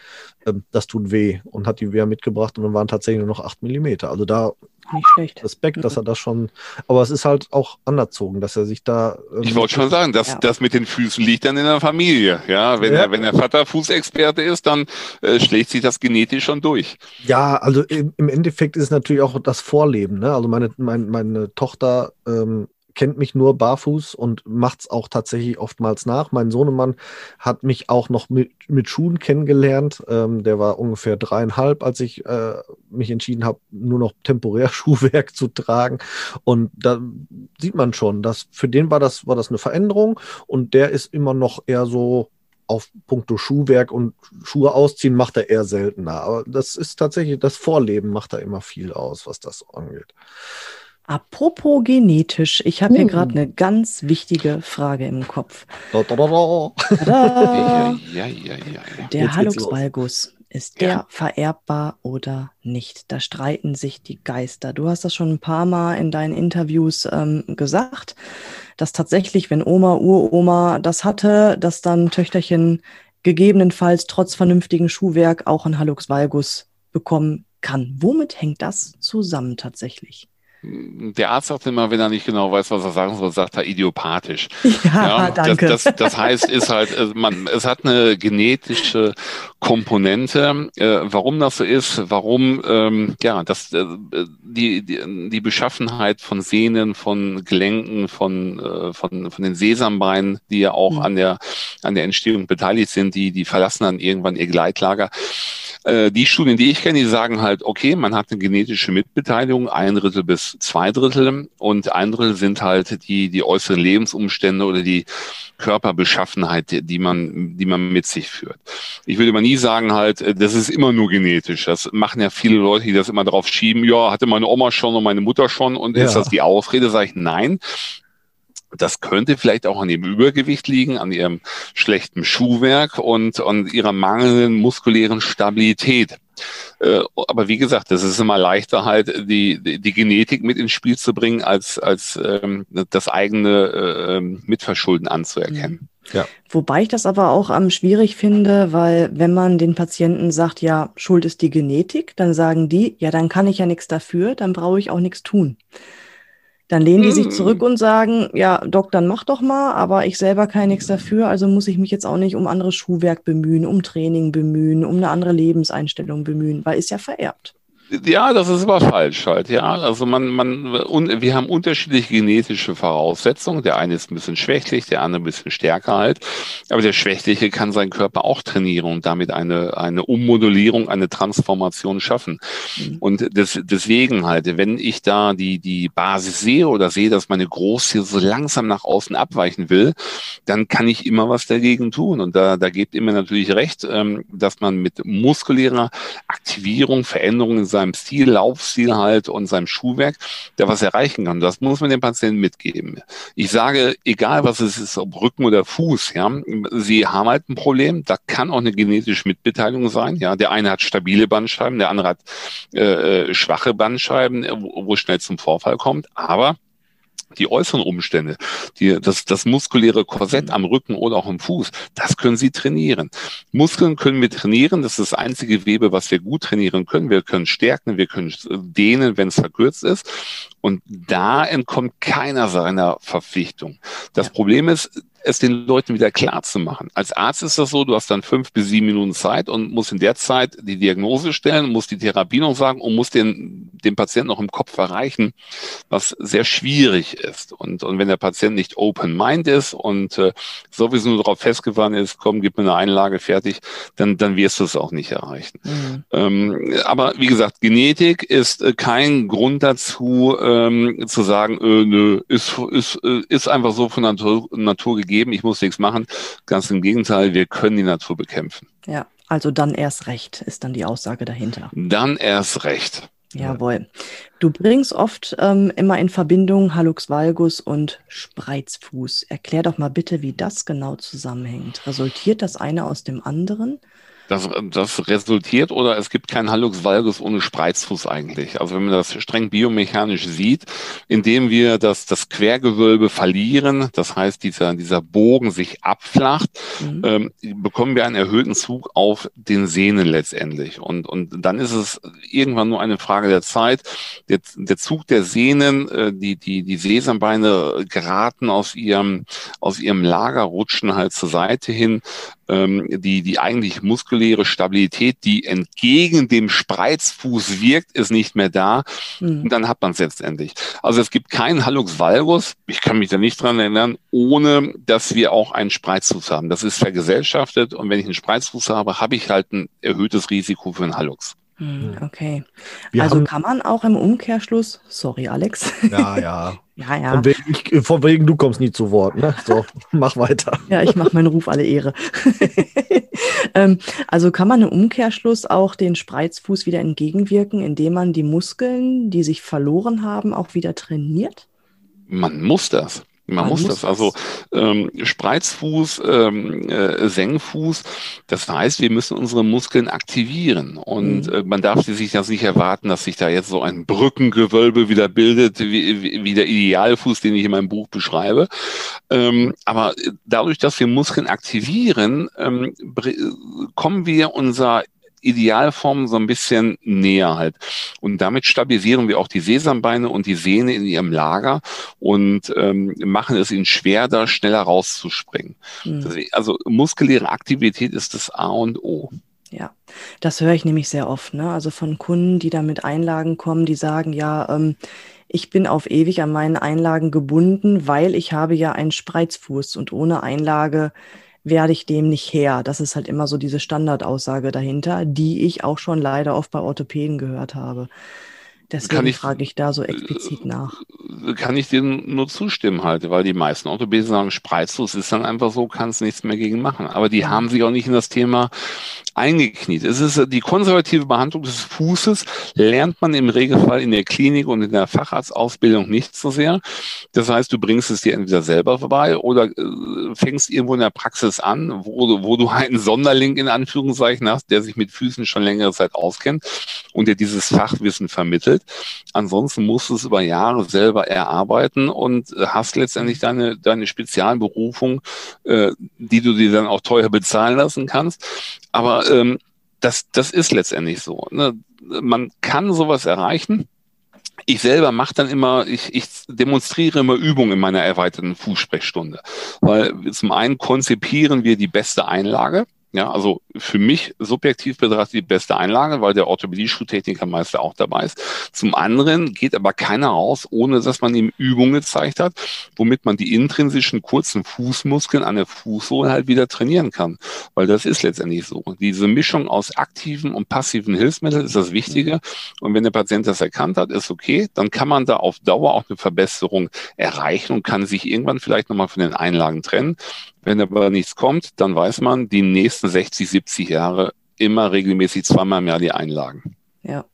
Ähm, das tut weh. Und hat die wieder mitgebracht und dann waren tatsächlich nur noch acht Millimeter. Also da nicht schlecht. Respekt, dass er das schon. Aber es ist halt auch anerzogen, dass er sich da. Ähm, ich wollte schon sagen, dass ja. das mit den Füßen liegt dann in der Familie. Ja, wenn, ja. Er, wenn der Vater Fußexperte ist, dann äh, schlägt sich das genetisch schon durch. Ja, also im, im Endeffekt ist es natürlich auch das Vorleben. Ne? Also meine, meine, meine Tochter ähm, kennt mich nur barfuß und macht es auch tatsächlich oftmals nach. Mein Sohnemann hat mich auch noch mit, mit Schuhen kennengelernt. Ähm, der war ungefähr dreieinhalb, als ich äh, mich entschieden habe, nur noch temporär Schuhwerk zu tragen. Und da sieht man schon, dass für den war das, war das eine Veränderung und der ist immer noch eher so auf puncto Schuhwerk und Schuhe ausziehen macht er eher seltener. Aber das ist tatsächlich, das Vorleben macht da immer viel aus, was das angeht. Apropos genetisch, ich habe hier gerade eine ganz wichtige Frage im Kopf. Da, da, da, ja, ja, ja, der Hallux valgus, ist der vererbbar oder nicht? Da streiten sich die Geister. Du hast das schon ein paar Mal in deinen Interviews ähm, gesagt, dass tatsächlich, wenn Oma, Uroma das hatte, dass dann Töchterchen gegebenenfalls trotz vernünftigen Schuhwerk auch ein Hallux valgus bekommen kann. Womit hängt das zusammen tatsächlich? Der Arzt sagt immer, wenn er nicht genau weiß, was er sagen soll, sagt er idiopathisch. Ja, ja danke. Das, das, das, heißt, ist halt, äh, man, es hat eine genetische Komponente. Äh, warum das so ist, warum, ähm, ja, das, äh, die, die, die Beschaffenheit von Sehnen, von Gelenken, von, äh, von, von den Sesambeinen, die ja auch mhm. an der, an der Entstehung beteiligt sind, die, die verlassen dann irgendwann ihr Gleitlager. Äh, die Studien, die ich kenne, die sagen halt, okay, man hat eine genetische Mitbeteiligung, ein Drittel bis zwei Drittel und ein Drittel sind halt die, die äußeren Lebensumstände oder die Körperbeschaffenheit, die man, die man mit sich führt. Ich würde mal nie sagen halt, äh, das ist immer nur genetisch. Das machen ja viele Leute, die das immer drauf schieben. Ja, hatte meine Oma schon und meine Mutter schon und ja. ist das die Ausrede? Sage ich nein. Das könnte vielleicht auch an ihrem Übergewicht liegen, an ihrem schlechten Schuhwerk und an ihrer mangelnden muskulären Stabilität. Äh, aber wie gesagt, das ist immer leichter halt, die, die Genetik mit ins Spiel zu bringen, als, als ähm, das eigene äh, ähm, Mitverschulden anzuerkennen. Ja. Wobei ich das aber auch am ähm, schwierig finde, weil wenn man den Patienten sagt, ja, Schuld ist die Genetik, dann sagen die, ja, dann kann ich ja nichts dafür, dann brauche ich auch nichts tun. Dann lehnen die sich zurück mm. und sagen, ja, Doc, dann mach doch mal, aber ich selber kann nichts dafür, also muss ich mich jetzt auch nicht um anderes Schuhwerk bemühen, um Training bemühen, um eine andere Lebenseinstellung bemühen, weil ist ja vererbt. Ja, das ist aber falsch halt, ja. Also man, man, und wir haben unterschiedliche genetische Voraussetzungen. Der eine ist ein bisschen schwächlich, der andere ein bisschen stärker halt. Aber der Schwächliche kann seinen Körper auch trainieren und damit eine, eine Ummodellierung, eine Transformation schaffen. Mhm. Und das, deswegen halt, wenn ich da die, die Basis sehe oder sehe, dass meine Große so langsam nach außen abweichen will, dann kann ich immer was dagegen tun. Und da, da gibt immer natürlich recht, ähm, dass man mit muskulärer Aktivierung, Veränderungen seinem Stil, Laufstil halt und seinem Schuhwerk, der was erreichen kann. Das muss man dem Patienten mitgeben. Ich sage, egal was es ist, ob Rücken oder Fuß, ja, sie haben halt ein Problem. Da kann auch eine genetische Mitbeteiligung sein. Ja, der eine hat stabile Bandscheiben, der andere hat äh, äh schwache Bandscheiben, wo, wo schnell zum Vorfall kommt. Aber die äußeren Umstände, die, das, das muskuläre Korsett am Rücken oder auch im Fuß, das können Sie trainieren. Muskeln können wir trainieren, das ist das einzige Gewebe, was wir gut trainieren können. Wir können stärken, wir können dehnen, wenn es verkürzt ist. Und da entkommt keiner seiner Verpflichtung. Das. Problem ist, es den Leuten wieder klar zu machen. Als Arzt ist das so, du hast dann fünf bis sieben Minuten Zeit und musst in der Zeit die Diagnose stellen, musst die Therapie noch sagen und musst den den Patienten noch im Kopf erreichen, was sehr schwierig ist. Und, und wenn der Patient nicht open mind ist und äh, sowieso nur darauf festgefahren ist, komm, gib mir eine Einlage fertig, dann, dann wirst du es auch nicht erreichen. Mhm. Ähm, aber wie gesagt, Genetik ist äh, kein Grund dazu, ähm, zu sagen, äh, nö, ist, ist, äh, ist einfach so von Natur, Natur gegeben, ich muss nichts machen. Ganz im Gegenteil, wir können die Natur bekämpfen. Ja, also dann erst recht ist dann die Aussage dahinter. Dann erst recht. Jawohl. Du bringst oft ähm, immer in Verbindung Hallux valgus und Spreizfuß. Erklär doch mal bitte, wie das genau zusammenhängt. Resultiert das eine aus dem anderen? Das, das resultiert oder es gibt kein Hallux valgus ohne Spreizfuß eigentlich. Also wenn man das streng biomechanisch sieht, indem wir das, das Quergewölbe verlieren, das heißt dieser, dieser Bogen sich abflacht, mhm. ähm, bekommen wir einen erhöhten Zug auf den Sehnen letztendlich. Und, und dann ist es irgendwann nur eine Frage der Zeit. Der, der Zug der Sehnen, äh, die, die, die Sesambeine geraten aus ihrem, aus ihrem Lager, rutschen halt zur Seite hin ähm, die, die eigentlich muskuläre Stabilität, die entgegen dem Spreizfuß wirkt, ist nicht mehr da. Mhm. Und dann hat man es letztendlich. Also es gibt keinen Hallux valgus, ich kann mich da nicht dran erinnern, ohne dass wir auch einen Spreizfuß haben. Das ist vergesellschaftet und wenn ich einen Spreizfuß habe, habe ich halt ein erhöhtes Risiko für einen Hallux. Hm, okay. Wir also kann man auch im Umkehrschluss, sorry Alex. Ja, ja. Ja, ja. Von wegen, ich, von wegen, du kommst nie zu Wort. Ne? So, mach weiter. Ja, ich mache meinen Ruf alle Ehre. ähm, also kann man im Umkehrschluss auch den Spreizfuß wieder entgegenwirken, indem man die Muskeln, die sich verloren haben, auch wieder trainiert? Man muss das. Man, muss, muss das. Also ähm, Spreizfuß, ähm, äh, Senkfuß, das heißt, wir müssen unsere Muskeln aktivieren. Und mhm. äh, man darf sich das nicht erwarten, dass sich da jetzt so ein Brückengewölbe wieder bildet, wie, wie der Idealfuß, den ich in meinem Buch beschreibe. Ähm, aber dadurch, dass wir Muskeln aktivieren, ähm, kommen wir unser Idealform so ein bisschen näher halt. Und damit stabilisieren wir auch die Sesambeine und die Sehne in ihrem Lager und ähm, machen es ihnen schwer, da schneller rauszuspringen. Mhm. Also muskuläre Aktivität ist das A und O. Ja, das höre ich nämlich sehr oft. Ne? Also von Kunden, die da mit Einlagen kommen, die sagen, ja, ähm, ich bin auf ewig an meinen Einlagen gebunden, weil ich habe ja einen Spreizfuß und ohne Einlage werde ich dem nicht her. Das ist halt immer so diese Standardaussage dahinter, die ich auch schon leider oft bei Orthopäden gehört habe. Deswegen ich, frage ich da so explizit äh, nach. Kann ich dir nur zustimmen halt, weil die meisten Orthopäden sagen, Spreizfuß ist dann einfach so, kannst nichts mehr gegen machen. Aber die haben sich auch nicht in das Thema eingekniet. Es ist die konservative Behandlung des Fußes lernt man im Regelfall in der Klinik und in der Facharztausbildung nicht so sehr. Das heißt, du bringst es dir entweder selber vorbei oder äh, fängst irgendwo in der Praxis an, wo du, wo du einen Sonderling in Anführungszeichen hast, der sich mit Füßen schon längere Zeit auskennt und dir dieses Fachwissen vermittelt. Ansonsten musst du es über Jahre selber erarbeiten und äh, hast letztendlich deine, deine Spezialberufung, äh, die du dir dann auch teuer bezahlen lassen kannst. Aber ähm, das, das ist letztendlich so. Ne? Man kann sowas erreichen. Ich selber mache dann immer, ich, ich demonstriere immer Übungen in meiner erweiterten Fußsprechstunde. Weil zum einen konzipieren wir die beste Einlage. Ja, also für mich subjektiv betrachtet die beste Einlage, weil der Orthopädie-Schuhtechnikermeister auch dabei ist. Zum anderen geht aber keiner raus, ohne dass man ihm Übungen gezeigt hat, womit man die intrinsischen kurzen Fußmuskeln an der Fußsohle halt wieder trainieren kann. Weil das ist letztendlich so. Diese Mischung aus aktiven und passiven Hilfsmitteln ist das Wichtige. Und wenn der Patient das erkannt hat, ist okay, dann kann man da auf Dauer auch eine Verbesserung erreichen und kann sich irgendwann vielleicht nochmal von den Einlagen trennen. Wenn aber nichts kommt, dann weiß man, die nächsten 60, 70 Jahre immer regelmäßig zweimal im Jahr die Einlagen. Ja.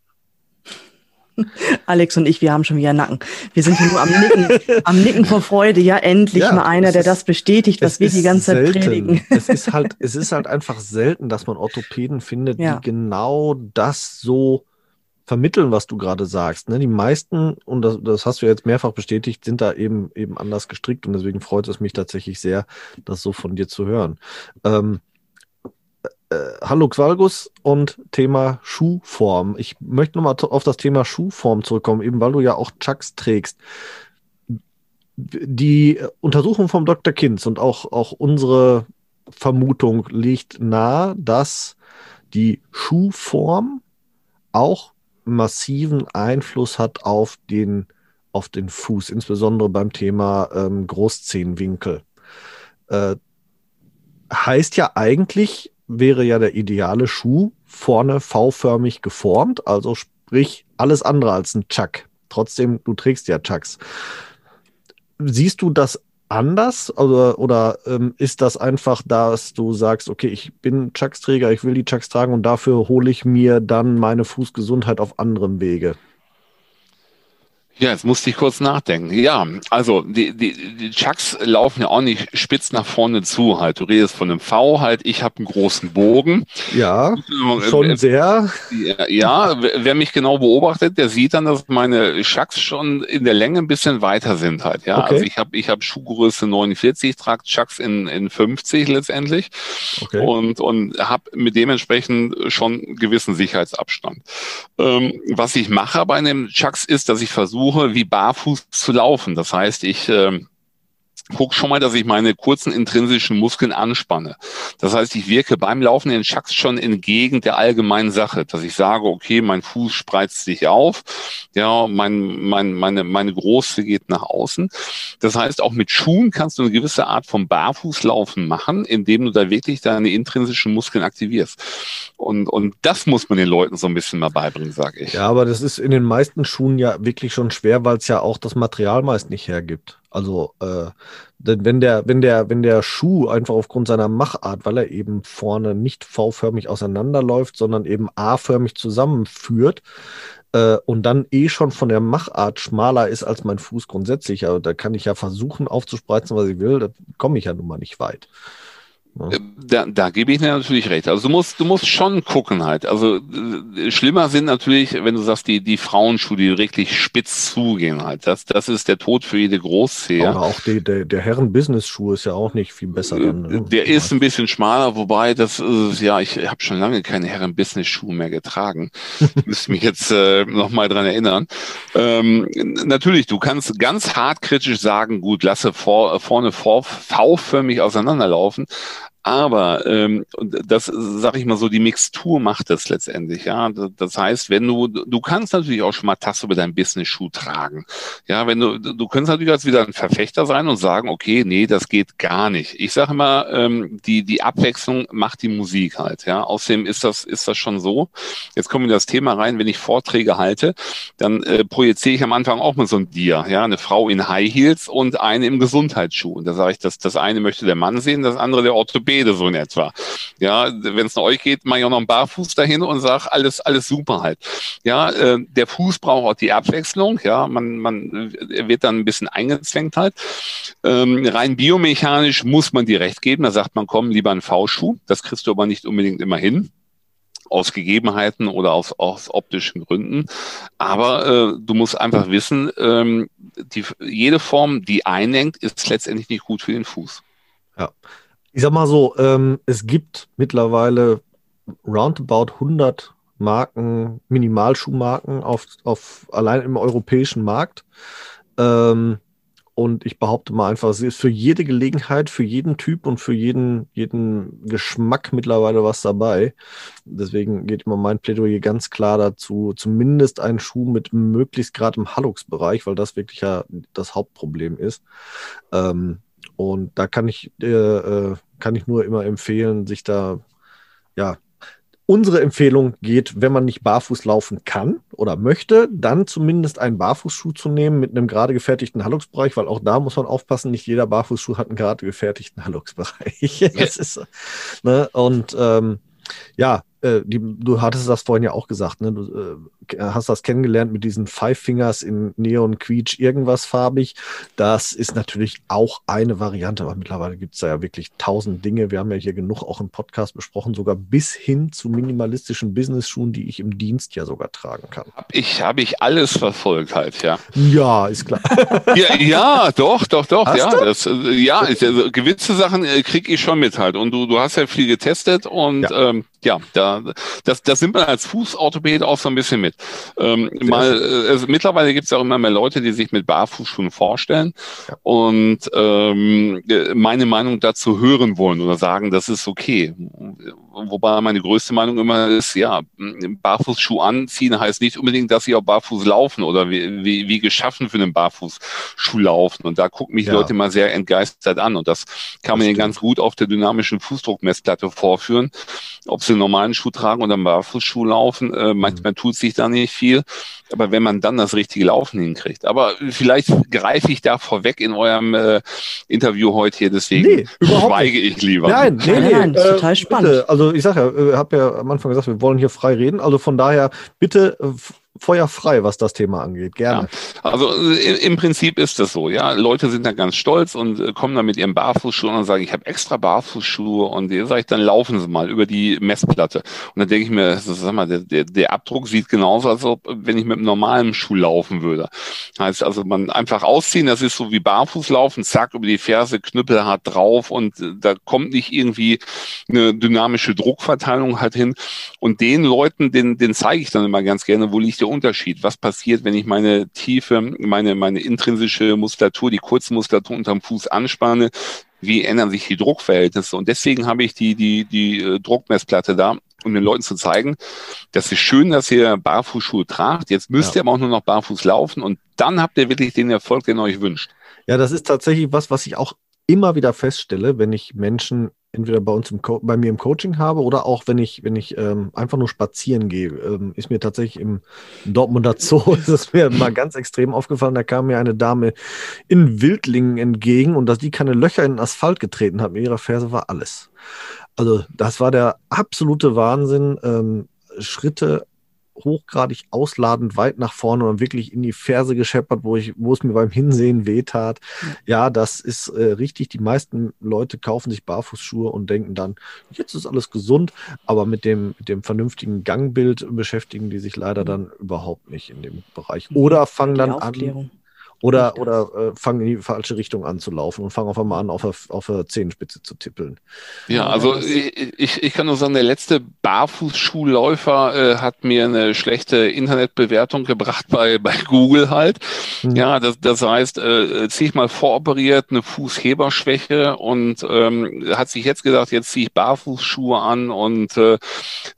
Alex und ich, wir haben schon wieder Nacken. Wir sind hier nur am Nicken, am Nicken vor Freude. Ja, endlich ja, mal einer, der ist, das bestätigt, was wir die ganze Zeit selten. predigen. Es ist halt, es ist halt einfach selten, dass man Orthopäden findet, ja. die genau das so vermitteln, was du gerade sagst. Ne? Die meisten, und das, das hast du jetzt mehrfach bestätigt, sind da eben eben anders gestrickt und deswegen freut es mich tatsächlich sehr, das so von dir zu hören. Ähm, äh, Hallo Qualgus und Thema Schuhform. Ich möchte nochmal auf das Thema Schuhform zurückkommen, eben weil du ja auch Chucks trägst. Die Untersuchung vom Dr. Kinz und auch, auch unsere Vermutung liegt nahe, dass die Schuhform auch massiven Einfluss hat auf den, auf den Fuß, insbesondere beim Thema ähm, Großzehenwinkel. Äh, heißt ja eigentlich, wäre ja der ideale Schuh vorne V-förmig geformt, also sprich alles andere als ein Chuck. Trotzdem, du trägst ja Chucks. Siehst du das anders oder, oder ähm, ist das einfach, dass du sagst, okay, ich bin Chucks-Träger, ich will die Chucks tragen und dafür hole ich mir dann meine Fußgesundheit auf anderem Wege? Ja, jetzt musste ich kurz nachdenken. Ja, also die, die, die Chucks laufen ja auch nicht spitz nach vorne zu halt. Du redest von einem V halt, ich habe einen großen Bogen. Ja, schon sehr. Ja, wer mich genau beobachtet, der sieht dann, dass meine Chucks schon in der Länge ein bisschen weiter sind halt. Ja, okay. also ich habe ich hab Schuhgröße 49, trage Chucks in, in 50 letztendlich okay. und, und habe mit dementsprechend schon gewissen Sicherheitsabstand. Ähm, was ich mache bei einem Chucks ist, dass ich versuche, versuche, wie barfuß zu laufen. Das heißt, ich äh, guck schon mal, dass ich meine kurzen intrinsischen Muskeln anspanne. Das heißt, ich wirke beim Laufen in Chucks schon entgegen der allgemeinen Sache, dass ich sage, okay, mein Fuß spreizt sich auf, ja, mein, mein, meine, meine Große geht nach außen. Das heißt, auch mit Schuhen kannst du eine gewisse Art von Barfußlaufen machen, indem du da wirklich deine intrinsischen Muskeln aktivierst. Und, und das muss man den Leuten so ein bisschen mal beibringen, sage ich. Ja, aber das ist in den meisten Schuhen ja wirklich schon schwer, weil es ja auch das Material meist nicht hergibt. Also, äh, denn wenn der, wenn der, wenn der Schuh einfach aufgrund seiner Machart, weil er eben vorne nicht V-förmig auseinanderläuft, sondern eben A-förmig zusammenführt, äh, und dann eh schon von der Machart schmaler ist als mein Fuß grundsätzlich, aber da kann ich ja versuchen aufzuspreizen, was ich will, da komme ich ja nun mal nicht weit. Äh, da, da gebe ich dir natürlich recht. Also du musst, du musst schon gucken halt. Also äh, schlimmer sind natürlich, wenn du sagst, die, die Frauenschuhe, die wirklich spitz zugehen halt. Das, das ist der Tod für jede Großzehe. Aber auch die, der, der Herren-Business-Schuh ist ja auch nicht viel besser. Dann, ne? Der ist ein bisschen schmaler, wobei das ist, ja, ich habe schon lange keine Herren-Business-Schuhe mehr getragen. ich müsste mich jetzt äh, nochmal dran erinnern. Ähm, natürlich, du kannst ganz hart kritisch sagen, gut, lasse vor, vorne vor, V-förmig auseinanderlaufen. Aber ähm, das sage ich mal so, die Mixtur macht das letztendlich. Ja, das heißt, wenn du du kannst natürlich auch schon mal Tasse über deinen Business-Schuh tragen. Ja, wenn du du kannst natürlich als wieder ein Verfechter sein und sagen, okay, nee, das geht gar nicht. Ich sage immer, ähm, die die Abwechslung macht die Musik halt. Ja, außerdem ist das ist das schon so. Jetzt kommen wir in das Thema rein. Wenn ich Vorträge halte, dann äh, projiziere ich am Anfang auch mal so ein Dir. Ja, eine Frau in High Heels und eine im Gesundheitsschuh. Und da sage ich, dass das eine möchte der Mann sehen, das andere der Orthopäde Orthopäde so in etwa. Ja, wenn es nach euch geht, mache ich auch noch einen Barfuß dahin und sage, alles, alles super halt. Ja, äh, der Fuß braucht auch die Abwechslung. Ja, man, man wird dann ein bisschen eingezwängt halt. Ähm, rein biomechanisch muss man dir recht geben. Da sagt man, komm, lieber einen V-Schuh. Das kriegst du aber nicht unbedingt immer hin aus Gegebenheiten oder aus, aus optischen Gründen. Aber äh, du musst einfach wissen, ähm, die, jede Form, die einengt, ist letztendlich nicht gut für den Fuß. Ja, ich sag mal so, ähm, es gibt mittlerweile roundabout 100 Marken, Minimalschuhmarken auf, auf allein im europäischen Markt. Ähm, und ich behaupte mal einfach, es ist für jede Gelegenheit, für jeden Typ und für jeden, jeden Geschmack mittlerweile was dabei. Deswegen geht immer mein Plädoyer ganz klar dazu, zumindest einen Schuh mit möglichst gerade im Hallux-Bereich, weil das wirklich ja das Hauptproblem ist. Ähm, und da kann ich, äh, äh, kann ich nur immer empfehlen, sich da, ja, unsere Empfehlung geht, wenn man nicht barfuß laufen kann oder möchte, dann zumindest einen Barfußschuh zu nehmen mit einem gerade gefertigten Halluxbereich, weil auch da muss man aufpassen, nicht jeder Barfußschuh hat einen gerade gefertigten Halluxbereich. Ne? Und ähm, ja, äh, die, du hattest das vorhin ja auch gesagt, ne? Du äh, hast das kennengelernt mit diesen Five Fingers in Neon Quietsch irgendwas farbig. Das ist natürlich auch eine Variante, aber mittlerweile gibt es da ja wirklich tausend Dinge. Wir haben ja hier genug auch im Podcast besprochen, sogar bis hin zu minimalistischen Business-Schuhen, die ich im Dienst ja sogar tragen kann. Hab ich, habe ich alles verfolgt halt, ja. Ja, ist klar. ja, ja, doch, doch, doch, hast ja. Das, äh, ja, gewisse Sachen äh, kriege ich schon mit halt. Und du, du hast ja viel getestet und ja, ähm, ja da das, das nimmt man als Fußorthopäde auch so ein bisschen mit. Ähm, mal, äh, also mittlerweile gibt es auch immer mehr Leute, die sich mit Barfußschuhen vorstellen ja. und ähm, meine Meinung dazu hören wollen oder sagen, das ist okay. Wobei meine größte Meinung immer ist, ja, Barfußschuh anziehen heißt nicht unbedingt, dass sie auch barfuß laufen oder wie, wie, wie geschaffen für einen Barfußschuh laufen. Und da gucken mich ja. Leute mal sehr entgeistert an. Und das kann man ihnen ganz gut auf der dynamischen Fußdruckmessplatte vorführen. Ob sie einen normalen Schuh tragen oder einen Barfußschuh laufen, äh, manchmal mhm. tut sich da nicht viel. Aber wenn man dann das richtige Laufen hinkriegt. Aber vielleicht greife ich da vorweg in eurem äh, Interview heute hier, deswegen nee, schweige ich lieber. Nein, nee, nee, nein, äh, total spannend. Bitte. Also ich sage ja, ich äh, habe ja am Anfang gesagt, wir wollen hier frei reden. Also von daher bitte äh, feuerfrei, was das Thema angeht. Gerne. Ja, also im Prinzip ist das so, ja. Leute sind da ganz stolz und äh, kommen dann mit ihren Barfußschuhen und sagen, ich habe extra Barfußschuhe und ihr sage ich, dann laufen sie mal über die Messplatte. Und dann denke ich mir, sag mal, der, der, der Abdruck sieht genauso, als ob wenn ich mit einem normalen Schuh laufen würde. Heißt also, man einfach ausziehen, das ist so wie Barfußlaufen, zack, über die Ferse, knüppelhart drauf und äh, da kommt nicht irgendwie eine dynamische Druckverteilung halt hin. Und den Leuten, den, den zeige ich dann immer ganz gerne, wo liegt der Unterschied? Was passiert, wenn ich meine tiefe, meine, meine intrinsische Muskulatur, die Kurzmuskulatur unterm Fuß anspanne? Wie ändern sich die Druckverhältnisse? Und deswegen habe ich die, die, die äh, Druckmessplatte da, um den Leuten zu zeigen, das ist schön, dass ihr Barfußschuhe tragt. Jetzt müsst ja. ihr aber auch nur noch barfuß laufen und dann habt ihr wirklich den Erfolg, den ihr euch wünscht. Ja, das ist tatsächlich was, was ich auch immer wieder feststelle, wenn ich Menschen entweder bei uns im Co bei mir im Coaching habe oder auch wenn ich, wenn ich ähm, einfach nur spazieren gehe, ähm, ist mir tatsächlich im Dortmunder Zoo, ist es mir mal ganz extrem aufgefallen, da kam mir eine Dame in Wildlingen entgegen und dass die keine Löcher in den Asphalt getreten hat mit ihrer Ferse war alles. Also das war der absolute Wahnsinn. Ähm, Schritte hochgradig ausladend weit nach vorne und wirklich in die Ferse gescheppert, wo ich, wo es mir beim Hinsehen wehtat. Ja, ja das ist äh, richtig. Die meisten Leute kaufen sich Barfußschuhe und denken dann, jetzt ist alles gesund, aber mit dem, mit dem vernünftigen Gangbild beschäftigen die sich leider dann überhaupt nicht in dem Bereich. Oder fangen dann an, oder, oder äh, fangen in die falsche Richtung an zu laufen und fangen auf einmal an, auf der, auf der Zehenspitze zu tippeln. Ja, also ich, ich kann nur sagen, der letzte Barfußschuhläufer äh, hat mir eine schlechte Internetbewertung gebracht bei, bei Google halt. Mhm. Ja, das, das heißt, äh, ziehe ich mal voroperiert, eine Fußheberschwäche und ähm, hat sich jetzt gedacht, jetzt ziehe ich Barfußschuhe an und äh,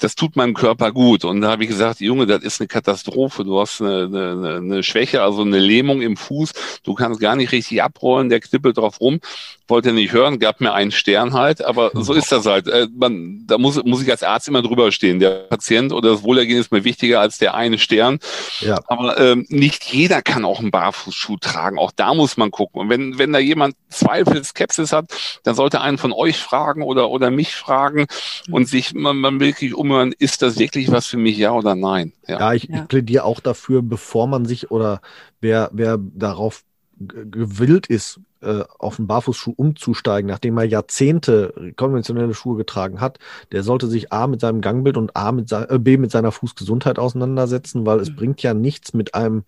das tut meinem Körper gut. Und da habe ich gesagt, Junge, das ist eine Katastrophe. Du hast eine, eine, eine Schwäche, also eine Lähmung im Fuß Fuß, du kannst gar nicht richtig abrollen, der knippelt drauf rum, wollte nicht hören, gab mir einen Stern halt, aber so ist das halt. Äh, man, da muss, muss ich als Arzt immer drüber stehen. Der Patient oder das Wohlergehen ist mir wichtiger als der eine Stern. Ja. Aber ähm, nicht jeder kann auch einen Barfußschuh tragen. Auch da muss man gucken. Und wenn, wenn da jemand Zweifel, Skepsis hat, dann sollte einen von euch fragen oder, oder mich fragen und sich man, man wirklich umhören, ist das wirklich was für mich, ja oder nein? Ja, ja ich, ich plädiere auch dafür, bevor man sich oder wer, wer darauf gewillt ist, äh, auf einen Barfußschuh umzusteigen, nachdem er Jahrzehnte konventionelle Schuhe getragen hat, der sollte sich A mit seinem Gangbild und A mit äh, B mit seiner Fußgesundheit auseinandersetzen, weil es mhm. bringt ja nichts mit einem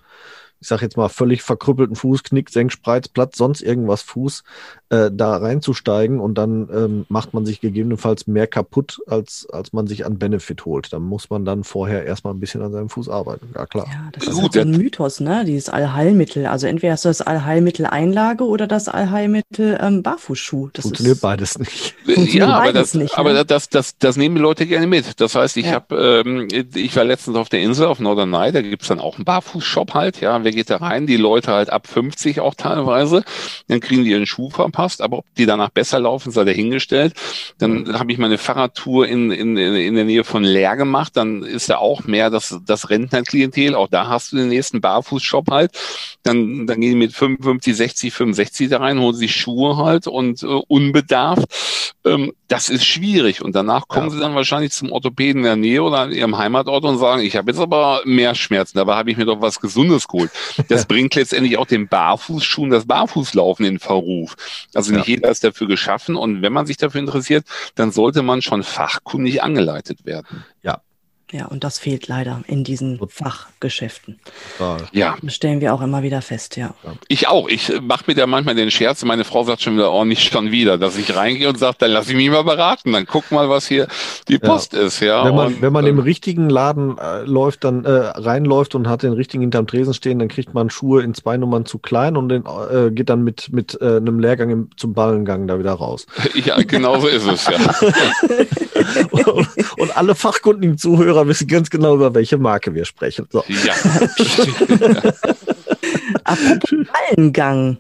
ich sag jetzt mal, völlig verkrüppelten Fuß, Knick, Senk, Spreiz, Platz, sonst irgendwas Fuß, äh, da reinzusteigen und dann ähm, macht man sich gegebenenfalls mehr kaputt, als, als man sich an Benefit holt. Da muss man dann vorher erstmal ein bisschen an seinem Fuß arbeiten. Ja, klar. Ja, das ist halt so ein Mythos, ne? Dieses Allheilmittel. Also entweder hast du das Allheilmittel Einlage oder das Allheilmittel ähm, Barfußschuh. Das Funktioniert ist, beides nicht. ja, aber, das, nicht, aber ne? das, das, das nehmen die Leute gerne mit. Das heißt, ich ja. habe, ähm, ich war letztens auf der Insel auf Norderney, da gibt's dann auch einen Barfußshop halt, ja. Geht da rein? Die Leute halt ab 50 auch teilweise. Dann kriegen die ihren Schuh verpasst, aber ob die danach besser laufen, sei dahingestellt. Dann habe ich meine Fahrradtour in, in, in der Nähe von Leer gemacht. Dann ist da auch mehr das, das Rentnerklientel. Auch da hast du den nächsten Barfußshop halt. Dann, dann gehen die mit 55, 60, 65 da rein, holen sich Schuhe halt und äh, unbedarft. Ähm, das ist schwierig. Und danach kommen ja. sie dann wahrscheinlich zum Orthopäden in der Nähe oder in ihrem Heimatort und sagen, ich habe jetzt aber mehr Schmerzen. Dabei habe ich mir doch was Gesundes geholt. Das bringt letztendlich auch den Barfußschuhen das Barfußlaufen in Verruf. Also nicht ja. jeder ist dafür geschaffen. Und wenn man sich dafür interessiert, dann sollte man schon fachkundig angeleitet werden. Ja, ja, und das fehlt leider in diesen Fachgeschäften. Ja. Das stellen wir auch immer wieder fest, ja. Ich auch. Ich mache mir da manchmal den Scherz. Meine Frau sagt schon wieder, oh, nicht schon wieder, dass ich reingehe und sage, dann lass ich mich mal beraten. Dann guck mal, was hier die Post ja. ist, ja. Wenn man, und, wenn man im richtigen Laden äh, läuft, dann äh, reinläuft und hat den richtigen hinterm Tresen stehen, dann kriegt man Schuhe in zwei Nummern zu klein und den, äh, geht dann mit, mit äh, einem Lehrgang im, zum Ballengang da wieder raus. Ja, genau so ist es, ja. und, und, alle fachkundigen Zuhörer wissen ganz genau, über welche Marke wir sprechen. So. Ja. Apropos Ballengang.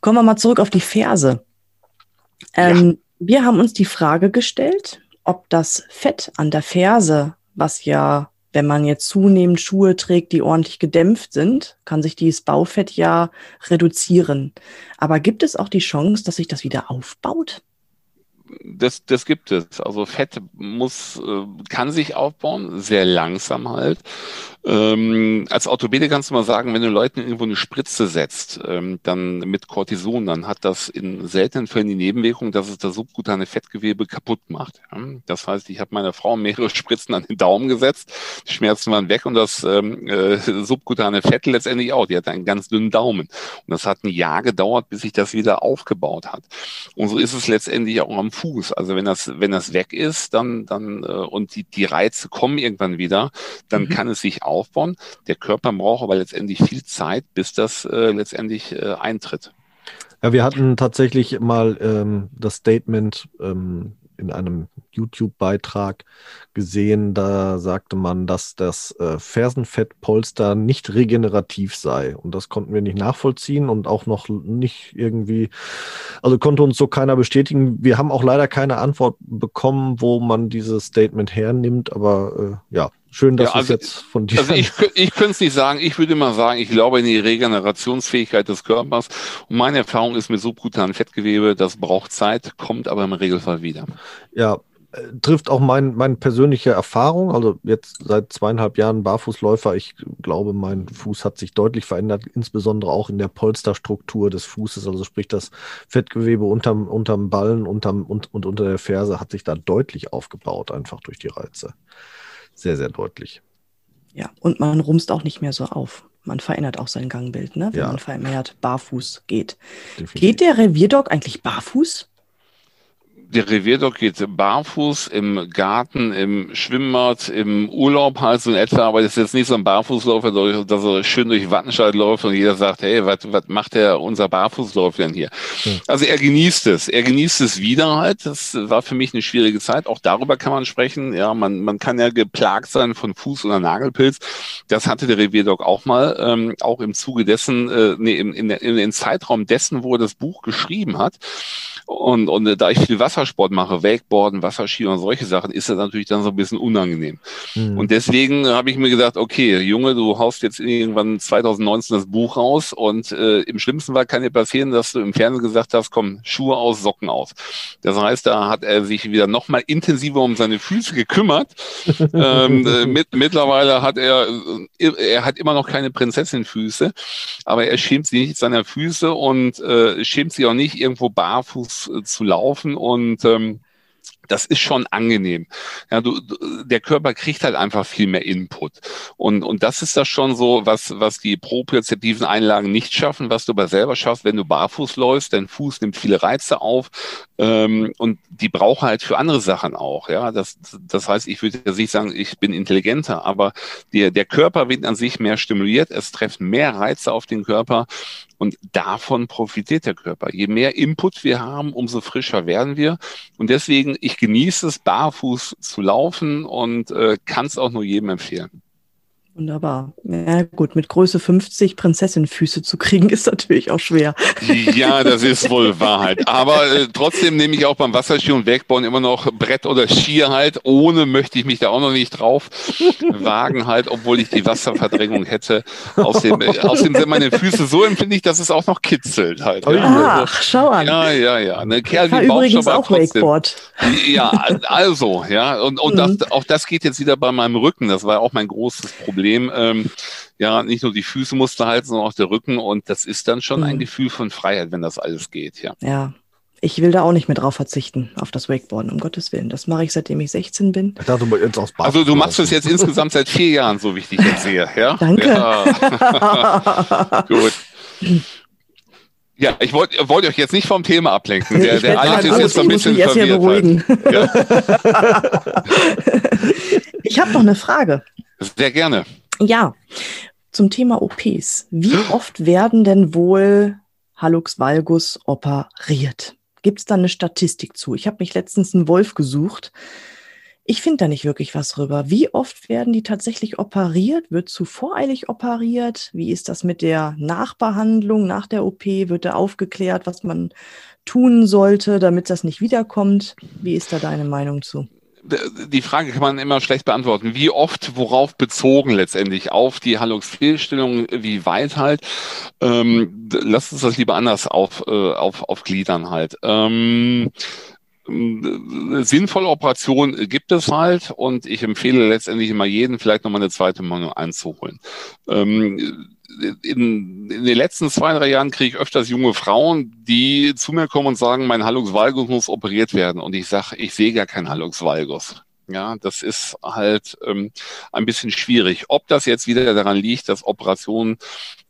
Kommen wir mal zurück auf die Ferse. Ähm, ja. Wir haben uns die Frage gestellt, ob das Fett an der Ferse, was ja, wenn man jetzt zunehmend Schuhe trägt, die ordentlich gedämpft sind, kann sich dieses Baufett ja reduzieren. Aber gibt es auch die Chance, dass sich das wieder aufbaut? Das, das gibt es. Also Fett muss, äh, kann sich aufbauen, sehr langsam halt. Ähm, als Orthopäde kannst du mal sagen, wenn du Leuten irgendwo eine Spritze setzt, ähm, dann mit Cortison, dann hat das in seltenen Fällen die Nebenwirkung, dass es das subkutane Fettgewebe kaputt macht. Ja? Das heißt, ich habe meiner Frau mehrere Spritzen an den Daumen gesetzt, die Schmerzen waren weg und das ähm, äh, subkutane Fett letztendlich auch. Die hat einen ganz dünnen Daumen. Und das hat ein Jahr gedauert, bis sich das wieder aufgebaut hat. Und so ist es letztendlich auch am Fuß. Also wenn das, wenn das weg ist, dann, dann äh, und die, die Reize kommen irgendwann wieder, dann mhm. kann es sich auch aufbauen. Der Körper braucht aber letztendlich viel Zeit, bis das äh, letztendlich äh, eintritt. Ja, wir hatten tatsächlich mal ähm, das Statement ähm, in einem YouTube-Beitrag gesehen, da sagte man, dass das äh, Fersenfettpolster nicht regenerativ sei. Und das konnten wir nicht nachvollziehen und auch noch nicht irgendwie, also konnte uns so keiner bestätigen. Wir haben auch leider keine Antwort bekommen, wo man dieses Statement hernimmt, aber äh, ja, Schön, dass ja, also, es jetzt von dir. Also ich, ich könnte es nicht sagen. Ich würde mal sagen, ich glaube in die Regenerationsfähigkeit des Körpers. Und meine Erfahrung ist mit subkutanen Fettgewebe, das braucht Zeit, kommt aber im Regelfall wieder. Ja, äh, trifft auch mein, meine persönliche Erfahrung. Also jetzt seit zweieinhalb Jahren Barfußläufer. Ich glaube, mein Fuß hat sich deutlich verändert, insbesondere auch in der Polsterstruktur des Fußes. Also sprich, das Fettgewebe unterm, unterm Ballen unterm, und, und unter der Ferse hat sich da deutlich aufgebaut, einfach durch die Reize sehr, sehr deutlich. Ja, und man rumst auch nicht mehr so auf. Man verändert auch sein Gangbild, ne? wenn ja. man vermehrt barfuß geht. Definitiv. Geht der Revierdog eigentlich barfuß? Der Revierdog geht barfuß im Garten, im Schwimmbad, im Urlaub halt so in etwa, aber das ist jetzt nicht so ein Barfußläufer, dass er schön durch Wattenscheid läuft und jeder sagt, hey, was macht der unser Barfußläufer denn hier? Hm. Also er genießt es, er genießt es wieder halt. Das war für mich eine schwierige Zeit. Auch darüber kann man sprechen. Ja, man, man kann ja geplagt sein von Fuß- oder Nagelpilz. Das hatte der Revierdog auch mal, ähm, auch im Zuge dessen, äh, nee, im, in, in, in den Zeitraum dessen, wo er das Buch geschrieben hat. Und, und äh, da ich viel Wassersport mache, Wakeboarden, Wasserski und solche Sachen, ist das natürlich dann so ein bisschen unangenehm. Mhm. Und deswegen habe ich mir gesagt, okay, Junge, du haust jetzt irgendwann 2019 das Buch raus und äh, im schlimmsten Fall kann dir passieren, dass du im Fernsehen gesagt hast, komm, Schuhe aus, Socken aus. Das heißt, da hat er sich wieder nochmal intensiver um seine Füße gekümmert. ähm, äh, mit, mittlerweile hat er, äh, er hat immer noch keine Prinzessinfüße, aber er schämt sich nicht seiner Füße und äh, schämt sich auch nicht, irgendwo barfuß äh, zu laufen und ähm, das ist schon angenehm. Ja, du, der Körper kriegt halt einfach viel mehr Input. Und, und das ist das schon so, was, was die propriozeptiven Einlagen nicht schaffen, was du aber selber schaffst, wenn du barfuß läufst, dein Fuß nimmt viele Reize auf, ähm, und die brauchen halt für andere Sachen auch. Ja, das, das heißt, ich würde jetzt nicht sagen, ich bin intelligenter, aber der, der Körper wird an sich mehr stimuliert, es treffen mehr Reize auf den Körper und davon profitiert der Körper. Je mehr Input wir haben, umso frischer werden wir. Und deswegen, ich genieße es, barfuß zu laufen und äh, kann es auch nur jedem empfehlen. Wunderbar. Ja, gut, mit Größe 50 Prinzessinfüße zu kriegen, ist natürlich auch schwer. Ja, das ist wohl Wahrheit. Aber äh, trotzdem nehme ich auch beim Wasserski und Wegbauen immer noch Brett oder Skier halt. Ohne möchte ich mich da auch noch nicht drauf wagen halt, obwohl ich die Wasserverdrängung hätte. Außerdem, äh, außerdem sind meine Füße so empfindlich, dass es auch noch kitzelt halt. Ja. Ach, schau an. Ja, ja, ja. Eine Kerl wie übrigens auch trotzdem. Wakeboard. Ja, also, ja. Und, und mhm. das, auch das geht jetzt wieder bei meinem Rücken. Das war auch mein großes Problem. Problem. Ähm, ja, nicht nur die Füße musste halten, sondern auch der Rücken. Und das ist dann schon mhm. ein Gefühl von Freiheit, wenn das alles geht, ja. Ja. Ich will da auch nicht mehr drauf verzichten, auf das Wakeboarden, um Gottes Willen. Das mache ich, seitdem ich 16 bin. Ich dachte, jetzt aus also du machst es jetzt insgesamt seit vier Jahren, so wie ich dich jetzt sehe. Ja? Danke. Ja. Gut. Ja, ich wollte wollt euch jetzt nicht vom Thema ablenken. Der, der Alex ist jetzt ein bisschen verwirrt. Halt. Ja. ich habe noch eine Frage. Sehr gerne. Ja, zum Thema OPs. Wie oft werden denn wohl Hallux valgus operiert? Gibt es da eine Statistik zu? Ich habe mich letztens einen Wolf gesucht. Ich finde da nicht wirklich was drüber. Wie oft werden die tatsächlich operiert? Wird zu voreilig operiert? Wie ist das mit der Nachbehandlung nach der OP? Wird da aufgeklärt, was man tun sollte, damit das nicht wiederkommt? Wie ist da deine Meinung zu? Die Frage kann man immer schlecht beantworten. Wie oft, worauf bezogen letztendlich? Auf die Hallux-Fehlstellung, wie weit halt? Ähm, lass uns das lieber anders auf, äh, auf, aufgliedern halt. Ähm, sinnvolle Operation gibt es halt und ich empfehle letztendlich immer jeden vielleicht nochmal eine zweite Meinung einzuholen. Ähm, in, in den letzten zwei, drei Jahren kriege ich öfters junge Frauen, die zu mir kommen und sagen, mein Hallux valgus muss operiert werden. Und ich sage, ich sehe gar keinen Hallux valgus. Ja, das ist halt ähm, ein bisschen schwierig. Ob das jetzt wieder daran liegt, dass Operationen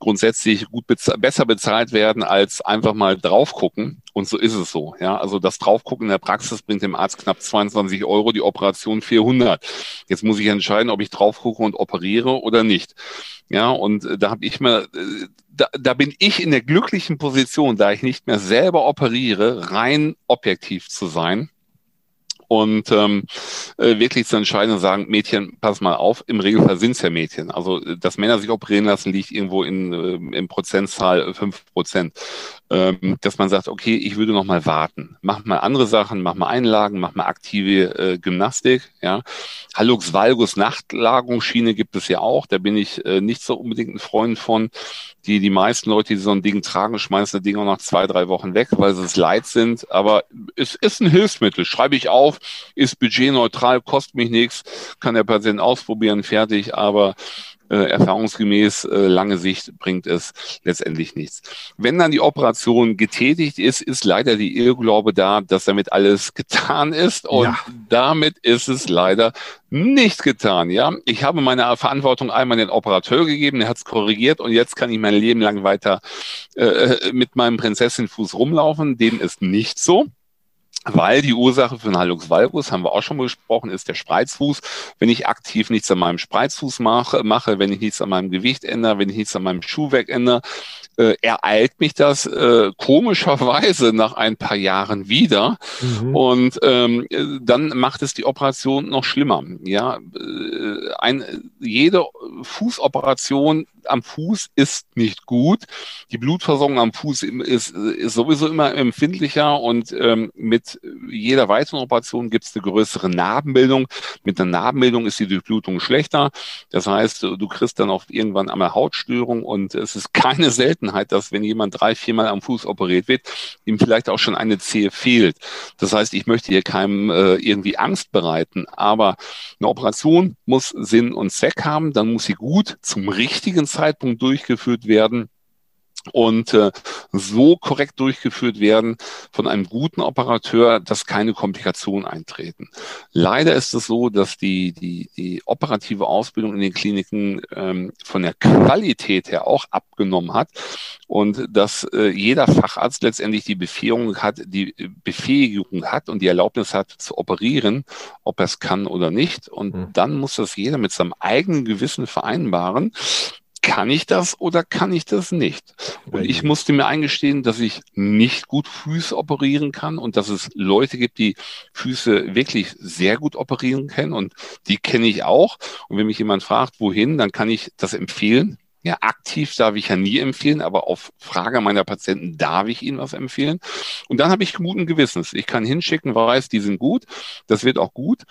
grundsätzlich gut bez besser bezahlt werden als einfach mal drauf gucken. Und so ist es so. Ja, also das Draufgucken in der Praxis bringt dem Arzt knapp 22 Euro, die Operation 400. Jetzt muss ich entscheiden, ob ich drauf gucke und operiere oder nicht. Ja, und äh, da habe ich mir, äh, da, da bin ich in der glücklichen Position, da ich nicht mehr selber operiere, rein objektiv zu sein und ähm, äh, wirklich zu entscheiden und sagen, Mädchen, pass mal auf, im Regelfall sind es ja Mädchen. Also, dass Männer sich operieren lassen, liegt irgendwo in, äh, in Prozentzahl fünf Prozent. Ähm, dass man sagt, okay, ich würde noch mal warten. Mach mal andere Sachen, mach mal Einlagen, mach mal aktive äh, Gymnastik. Ja. Hallux valgus Nachtlagungsschiene gibt es ja auch. Da bin ich äh, nicht so unbedingt ein Freund von. Die, die meisten Leute, die so ein Ding tragen, schmeißen das Ding auch nach zwei, drei Wochen weg, weil sie es leid sind. Aber es ist ein Hilfsmittel. Schreibe ich auf, ist budgetneutral, kostet mich nichts, kann der Patient ausprobieren, fertig. Aber äh, erfahrungsgemäß äh, lange Sicht bringt es letztendlich nichts. Wenn dann die Operation getätigt ist, ist leider die Irrglaube da, dass damit alles getan ist und ja. damit ist es leider nicht getan. Ja, ich habe meine Verantwortung einmal den Operateur gegeben, der hat es korrigiert und jetzt kann ich mein Leben lang weiter äh, mit meinem Prinzessinfuß rumlaufen. Dem ist nicht so weil die Ursache für einen Hallux valgus, haben wir auch schon besprochen, ist der Spreizfuß. Wenn ich aktiv nichts an meinem Spreizfuß mache, mache, wenn ich nichts an meinem Gewicht ändere, wenn ich nichts an meinem Schuhwerk ändere, äh, ereilt mich das äh, komischerweise nach ein paar Jahren wieder. Mhm. Und ähm, dann macht es die Operation noch schlimmer. Ja, äh, ein, jede Fußoperation am Fuß ist nicht gut. Die Blutversorgung am Fuß ist, ist sowieso immer empfindlicher und ähm, mit jeder weiteren Operation gibt es eine größere Narbenbildung. Mit einer Narbenbildung ist die Durchblutung schlechter. Das heißt, du kriegst dann auch irgendwann einmal Hautstörung und es ist keine Seltenheit, dass wenn jemand drei, viermal am Fuß operiert wird, ihm vielleicht auch schon eine Zehe fehlt. Das heißt, ich möchte hier keinem äh, irgendwie Angst bereiten, aber eine Operation muss Sinn und Zweck haben, dann muss sie gut zum richtigen Zeitpunkt durchgeführt werden und äh, so korrekt durchgeführt werden von einem guten Operateur, dass keine Komplikationen eintreten. Leider ist es so, dass die, die, die operative Ausbildung in den Kliniken ähm, von der Qualität her auch abgenommen hat und dass äh, jeder Facharzt letztendlich die Befähigung hat, die Befähigung hat und die Erlaubnis hat zu operieren, ob er es kann oder nicht. Und mhm. dann muss das jeder mit seinem eigenen Gewissen vereinbaren kann ich das oder kann ich das nicht? Und ich musste mir eingestehen, dass ich nicht gut Füße operieren kann und dass es Leute gibt, die Füße wirklich sehr gut operieren können und die kenne ich auch. Und wenn mich jemand fragt, wohin, dann kann ich das empfehlen. Ja, aktiv darf ich ja nie empfehlen, aber auf Frage meiner Patienten darf ich ihnen was empfehlen. Und dann habe ich guten Gewissens. Ich kann hinschicken, weiß, die sind gut, das wird auch gut.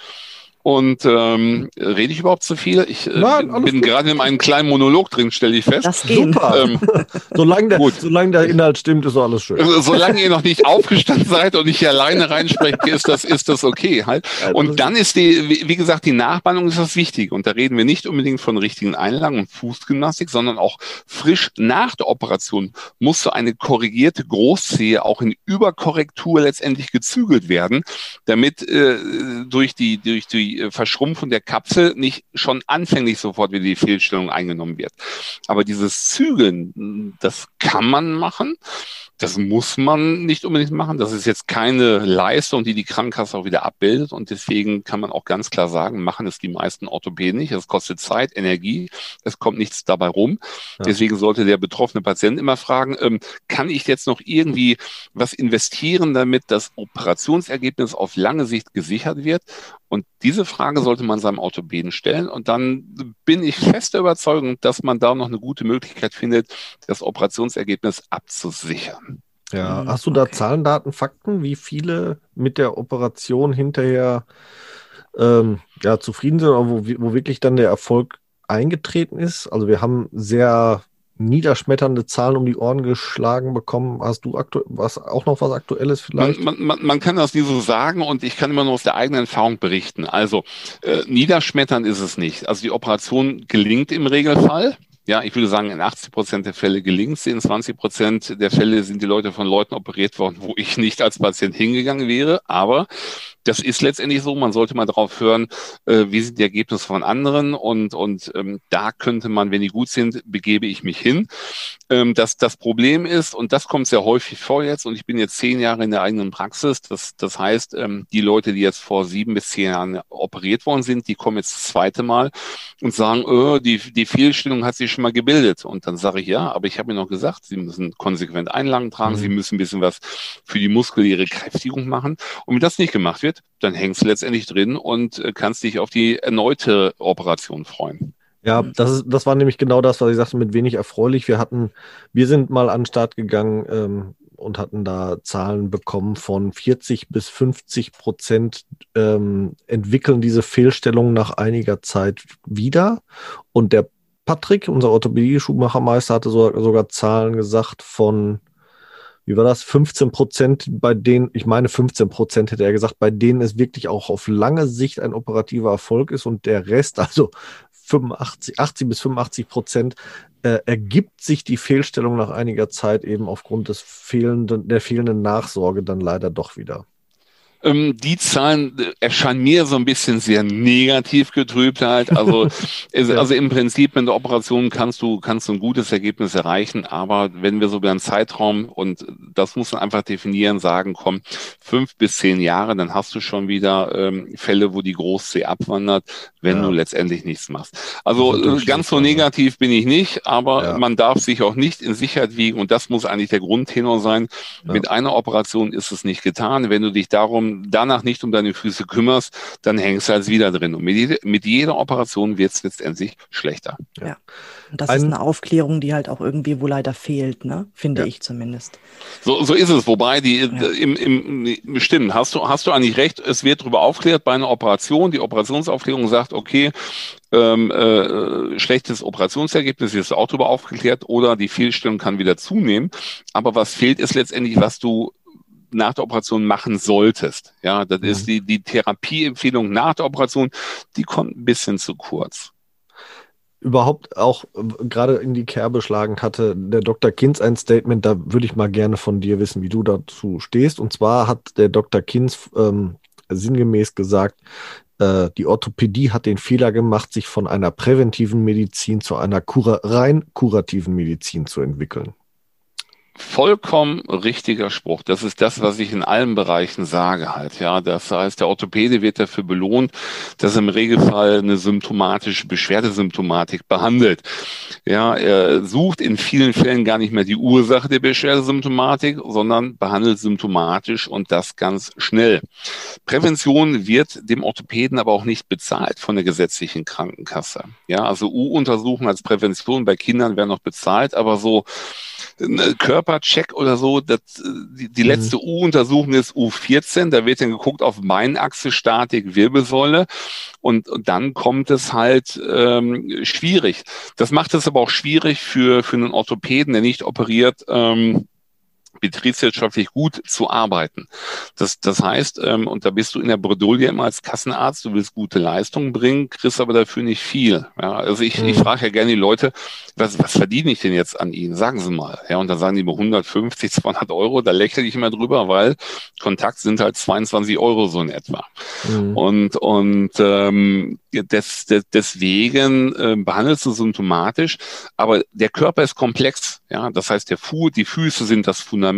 Und ähm, rede ich überhaupt zu viel? Ich äh, Nein, bin gut. gerade in einem kleinen Monolog drin, stelle ich fest. Das geht. Super. Ähm, solange, der, gut. solange der Inhalt stimmt, ist alles schön. Also, solange ihr noch nicht aufgestanden seid und ich alleine reinspreche, ist das, ist das okay halt. Und dann ist die, wie gesagt, die Nachbandung ist das Wichtige. Und da reden wir nicht unbedingt von richtigen Einlagen und Fußgymnastik, sondern auch frisch nach der Operation muss so eine korrigierte Großzehe auch in Überkorrektur letztendlich gezügelt werden, damit äh, durch die, durch die äh, Verschrumpfung der Kapsel nicht schon anfänglich sofort wieder die Fehlstellung eingenommen wird. Aber dieses Zügeln, das kann man machen. Das muss man nicht unbedingt machen. Das ist jetzt keine Leistung, die die Krankenkasse auch wieder abbildet. Und deswegen kann man auch ganz klar sagen, machen es die meisten Orthopäden nicht. Es kostet Zeit, Energie. Es kommt nichts dabei rum. Ja. Deswegen sollte der betroffene Patient immer fragen, ähm, kann ich jetzt noch irgendwie was investieren, damit das Operationsergebnis auf lange Sicht gesichert wird? Und diese Frage sollte man seinem Orthopäden stellen. Und dann bin ich fest der Überzeugung, dass man da noch eine gute Möglichkeit findet, das Operationsergebnis abzusichern. Ja, hm, hast du da okay. Zahlen, Daten, Fakten, wie viele mit der Operation hinterher ähm, ja, zufrieden sind oder wo, wo wirklich dann der Erfolg eingetreten ist? Also wir haben sehr niederschmetternde Zahlen um die Ohren geschlagen bekommen. Hast du was, auch noch was Aktuelles vielleicht? Man, man, man, kann das nie so sagen und ich kann immer nur aus der eigenen Erfahrung berichten. Also äh, niederschmetternd ist es nicht. Also die Operation gelingt im Regelfall. Ja, ich würde sagen, in 80 Prozent der Fälle gelingt es. In 20 Prozent der Fälle sind die Leute von Leuten operiert worden, wo ich nicht als Patient hingegangen wäre. Aber das ist letztendlich so. Man sollte mal darauf hören, äh, wie sind die Ergebnisse von anderen und, und ähm, da könnte man, wenn die gut sind, begebe ich mich hin. Ähm, das, das Problem ist, und das kommt sehr häufig vor jetzt, und ich bin jetzt zehn Jahre in der eigenen Praxis, das, das heißt, ähm, die Leute, die jetzt vor sieben bis zehn Jahren operiert worden sind, die kommen jetzt das zweite Mal und sagen, oh, die, die Fehlstellung hat sich schon mal gebildet. Und dann sage ich, ja, aber ich habe mir noch gesagt, sie müssen konsequent Einlagen tragen, mhm. sie müssen ein bisschen was für die muskuläre Kräftigung machen. Und wenn das nicht gemacht wird, wird, dann hängst du letztendlich drin und äh, kannst dich auf die erneute Operation freuen. Ja, das, ist, das war nämlich genau das, was ich sagte, mit wenig erfreulich. Wir hatten, wir sind mal an den Start gegangen ähm, und hatten da Zahlen bekommen von 40 bis 50 Prozent ähm, entwickeln diese Fehlstellungen nach einiger Zeit wieder. Und der Patrick, unser Orthopädie-Schuhmachermeister, hatte so, sogar Zahlen gesagt von wie war das? 15 Prozent, bei denen, ich meine 15 Prozent hätte er gesagt, bei denen es wirklich auch auf lange Sicht ein operativer Erfolg ist und der Rest, also 85, 80 bis 85 Prozent, äh, ergibt sich die Fehlstellung nach einiger Zeit eben aufgrund des fehlenden, der fehlenden Nachsorge dann leider doch wieder. Ähm, die Zahlen äh, erscheinen mir so ein bisschen sehr negativ getrübt halt. Also, es, also im Prinzip mit der Operation kannst du, kannst du ein gutes Ergebnis erreichen, aber wenn wir so über einen Zeitraum und das muss man einfach definieren, sagen, komm, fünf bis zehn Jahre, dann hast du schon wieder ähm, Fälle, wo die Großsee abwandert, wenn ja. du letztendlich nichts machst. Also äh, ganz so negativ bin ich nicht, aber ja. man darf sich auch nicht in Sicherheit wiegen und das muss eigentlich der Grundtenor sein. Ja. Mit einer Operation ist es nicht getan. Wenn du dich darum danach nicht um deine Füße kümmerst, dann hängst du halt wieder drin. Und mit, jede, mit jeder Operation wird es letztendlich schlechter. Ja. Und das Ein, ist eine Aufklärung, die halt auch irgendwie wohl leider fehlt, ne? Finde ja. ich zumindest. So, so ist es. Wobei die ja. im, im stimmt, hast du, hast du eigentlich recht, es wird darüber aufklärt bei einer Operation. Die Operationsaufklärung sagt, okay, ähm, äh, schlechtes Operationsergebnis, ist auch darüber aufgeklärt, oder die Fehlstellung kann wieder zunehmen. Aber was fehlt, ist letztendlich, was du nach der Operation machen solltest. Ja, das mhm. ist die, die Therapieempfehlung nach der Operation, die kommt ein bisschen zu kurz. Überhaupt auch äh, gerade in die Kerbe schlagend hatte der Dr. Kinz ein Statement, da würde ich mal gerne von dir wissen, wie du dazu stehst. Und zwar hat der Dr. Kinz ähm, sinngemäß gesagt, äh, die Orthopädie hat den Fehler gemacht, sich von einer präventiven Medizin zu einer kura rein kurativen Medizin zu entwickeln vollkommen richtiger Spruch. Das ist das, was ich in allen Bereichen sage halt. Ja, das heißt, der Orthopäde wird dafür belohnt, dass er im Regelfall eine symptomatische Beschwerdesymptomatik behandelt. Ja, er sucht in vielen Fällen gar nicht mehr die Ursache der Beschwerdesymptomatik, sondern behandelt symptomatisch und das ganz schnell. Prävention wird dem Orthopäden aber auch nicht bezahlt von der gesetzlichen Krankenkasse. Ja, also U-Untersuchungen als Prävention bei Kindern werden noch bezahlt, aber so Körpercheck oder so, das, die, die mhm. letzte U-Untersuchung ist U14, da wird dann geguckt auf Beinachse, Statik, Wirbelsäule und, und dann kommt es halt ähm, schwierig. Das macht es aber auch schwierig für, für einen Orthopäden, der nicht operiert, ähm, betriebswirtschaftlich gut zu arbeiten. Das, das heißt, ähm, und da bist du in der Bredouille immer als Kassenarzt, du willst gute Leistungen bringen, kriegst aber dafür nicht viel. Ja, also ich, mhm. ich frage ja gerne die Leute, was, was verdiene ich denn jetzt an ihnen? Sagen sie mal. Ja, und dann sagen die mir 150, 200 Euro, da lächle ich immer drüber, weil Kontakt sind halt 22 Euro so in etwa. Mhm. Und, und ähm, des, des, deswegen äh, behandelst du symptomatisch, aber der Körper ist komplex. Ja, das heißt, der Fu die Füße sind das Fundament.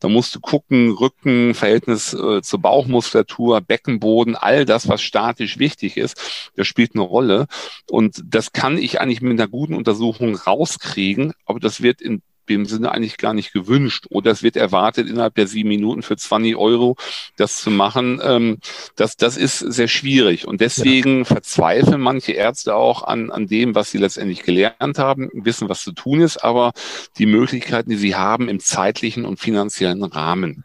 Da musst du gucken, Rücken, Verhältnis äh, zur Bauchmuskulatur, Beckenboden, all das, was statisch wichtig ist, das spielt eine Rolle. Und das kann ich eigentlich mit einer guten Untersuchung rauskriegen, aber das wird in dem Sinne eigentlich gar nicht gewünscht. Oder es wird erwartet, innerhalb der sieben Minuten für 20 Euro das zu machen. Ähm, das, das ist sehr schwierig. Und deswegen ja. verzweifeln manche Ärzte auch an, an dem, was sie letztendlich gelernt haben, wissen, was zu tun ist, aber die Möglichkeiten, die sie haben im zeitlichen und finanziellen Rahmen.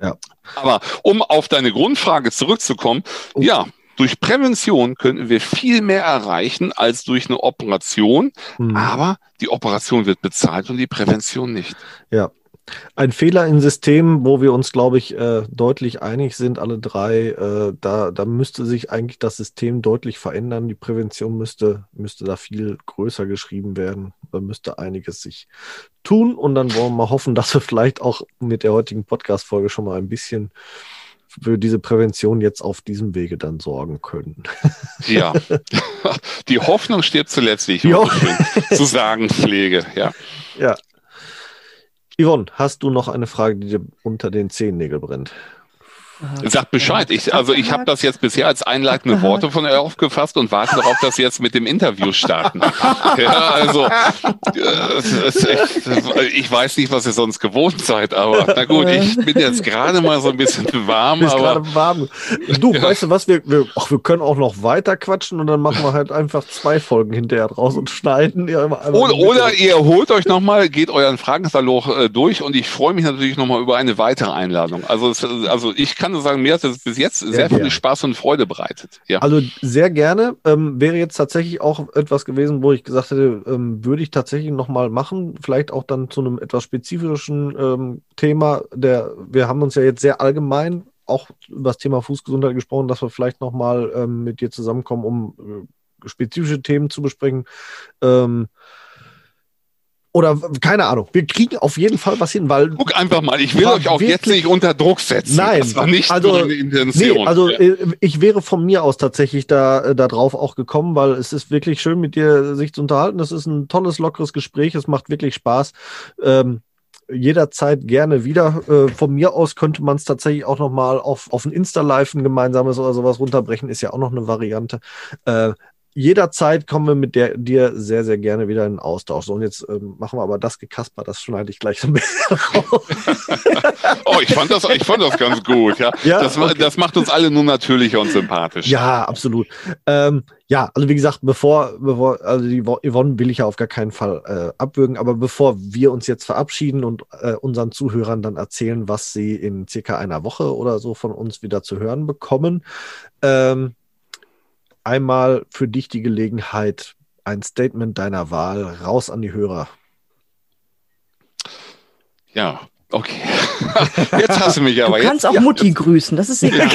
Ja. Aber um auf deine Grundfrage zurückzukommen, oh. ja, durch Prävention könnten wir viel mehr erreichen als durch eine Operation, mhm. aber die Operation wird bezahlt und die Prävention nicht. Ja. Ein Fehler im System, wo wir uns, glaube ich, äh, deutlich einig sind, alle drei, äh, da, da müsste sich eigentlich das System deutlich verändern. Die Prävention müsste, müsste da viel größer geschrieben werden. Da müsste einiges sich tun und dann wollen wir mal hoffen, dass wir vielleicht auch mit der heutigen Podcast-Folge schon mal ein bisschen für diese Prävention jetzt auf diesem Wege dann sorgen können. Ja, die Hoffnung stirbt zuletzt, wie ich ja. zu sagen pflege. Ja. ja. Yvonne, hast du noch eine Frage, die dir unter den Zehennägeln brennt? Sagt Bescheid. Ich, also ich habe das jetzt bisher als einleitende Worte von ihr aufgefasst und warte darauf, dass Sie jetzt mit dem Interview starten. ja, also äh, ich weiß nicht, was ihr sonst gewohnt seid, aber na gut, ich bin jetzt gerade mal so ein bisschen warm. Bist aber, warm. Du, ja. weißt du was, wir, wir, ach, wir können auch noch weiter quatschen und dann machen wir halt einfach zwei Folgen hinterher draus und schneiden. Ja, oder, oder ihr holt euch nochmal, geht euren Fragensalon äh, durch und ich freue mich natürlich nochmal über eine weitere Einladung. Also, also ich kann nur sagen, mir hat das bis jetzt sehr, sehr viel gerne. Spaß und Freude bereitet. Ja. Also sehr gerne. Ähm, wäre jetzt tatsächlich auch etwas gewesen, wo ich gesagt hätte, ähm, würde ich tatsächlich nochmal machen. Vielleicht auch dann zu einem etwas spezifischen ähm, Thema. Der, wir haben uns ja jetzt sehr allgemein auch über das Thema Fußgesundheit gesprochen, dass wir vielleicht nochmal ähm, mit dir zusammenkommen, um äh, spezifische Themen zu besprechen. Ähm, oder keine Ahnung. Wir kriegen auf jeden Fall was hin, weil. Guck einfach mal, ich will euch auch jetzt nicht unter Druck setzen. Nein, das war nicht also, meine Intention. Nee, also ja. Äh, ich wäre von mir aus tatsächlich da, äh, da drauf auch gekommen, weil es ist wirklich schön, mit dir sich zu unterhalten. Das ist ein tolles, lockeres Gespräch. Es macht wirklich Spaß. Ähm, jederzeit gerne wieder. Äh, von mir aus könnte man es tatsächlich auch noch mal auf, auf ein Insta-Live ein gemeinsames oder sowas runterbrechen, ist ja auch noch eine Variante. Äh, jederzeit kommen wir mit der, dir sehr, sehr gerne wieder in Austausch. So, und jetzt ähm, machen wir aber das Gekasper, das schneide ich gleich ein bisschen raus. oh, ich fand, das, ich fand das ganz gut. Ja, ja das, okay. das macht uns alle nur natürlicher und sympathisch. Ja, absolut. Ähm, ja, also wie gesagt, bevor, bevor, also die Yvonne will ich ja auf gar keinen Fall äh, abwürgen, aber bevor wir uns jetzt verabschieden und äh, unseren Zuhörern dann erzählen, was sie in circa einer Woche oder so von uns wieder zu hören bekommen, ähm, einmal für dich die Gelegenheit, ein Statement deiner Wahl raus an die Hörer. Ja, Okay. Jetzt hast du mich aber. Du kannst jetzt, auch Mutti ja. grüßen, das ist egal.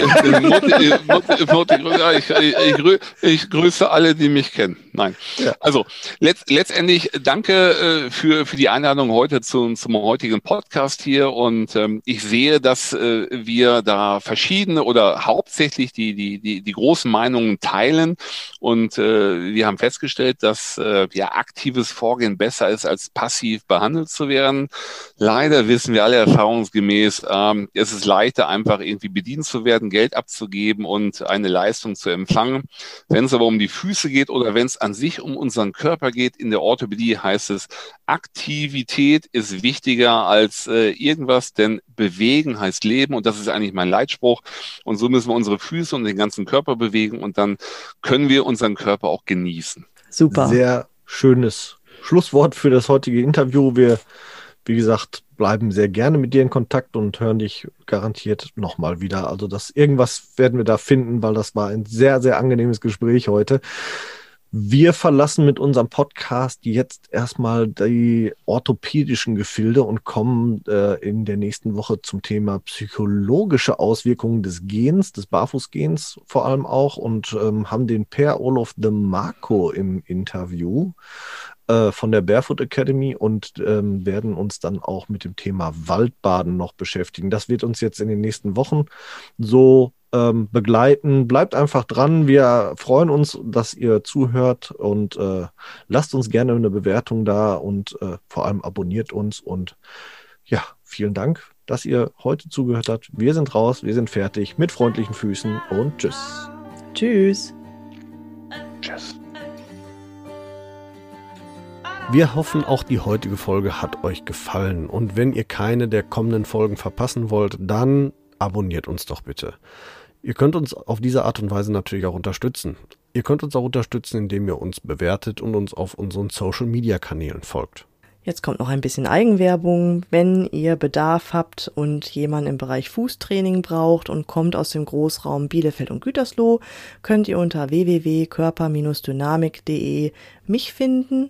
Mutti, Mutti, Mutti, ja, ich, ich, ich, grüße alle, die mich kennen. Nein. Ja. Also letzt, letztendlich danke äh, für, für die Einladung heute zu, zum heutigen Podcast hier. Und ähm, ich sehe, dass äh, wir da verschiedene oder hauptsächlich die, die, die, die großen Meinungen teilen. Und äh, wir haben festgestellt, dass äh, ja aktives Vorgehen besser ist, als passiv behandelt zu werden. Leider wissen wir alle erfahrungsgemäß, ähm, es ist leichter, einfach irgendwie bedient zu werden, Geld abzugeben und eine Leistung zu empfangen. Wenn es aber um die Füße geht oder wenn es an sich um unseren Körper geht, in der Orthopädie heißt es, Aktivität ist wichtiger als äh, irgendwas, denn bewegen heißt leben und das ist eigentlich mein Leitspruch. Und so müssen wir unsere Füße und den ganzen Körper bewegen und dann können wir unseren Körper auch genießen. Super. Sehr schönes Schlusswort für das heutige Interview. Wir wie gesagt, bleiben sehr gerne mit dir in Kontakt und hören dich garantiert nochmal wieder. Also das irgendwas werden wir da finden, weil das war ein sehr, sehr angenehmes Gespräch heute. Wir verlassen mit unserem Podcast jetzt erstmal die orthopädischen Gefilde und kommen äh, in der nächsten Woche zum Thema psychologische Auswirkungen des Gens, des Barfußgens vor allem auch und ähm, haben den Per Olof de Marco im Interview äh, von der Barefoot Academy und ähm, werden uns dann auch mit dem Thema Waldbaden noch beschäftigen. Das wird uns jetzt in den nächsten Wochen so ähm, begleiten. Bleibt einfach dran. Wir freuen uns, dass ihr zuhört und äh, lasst uns gerne eine Bewertung da und äh, vor allem abonniert uns. Und ja, vielen Dank, dass ihr heute zugehört habt. Wir sind raus, wir sind fertig mit freundlichen Füßen und tschüss. Tschüss. Tschüss. Wir hoffen, auch die heutige Folge hat euch gefallen. Und wenn ihr keine der kommenden Folgen verpassen wollt, dann abonniert uns doch bitte. Ihr könnt uns auf diese Art und Weise natürlich auch unterstützen. Ihr könnt uns auch unterstützen, indem ihr uns bewertet und uns auf unseren Social-Media-Kanälen folgt. Jetzt kommt noch ein bisschen Eigenwerbung. Wenn ihr Bedarf habt und jemand im Bereich Fußtraining braucht und kommt aus dem Großraum Bielefeld und Gütersloh, könnt ihr unter www.körper-dynamik.de mich finden.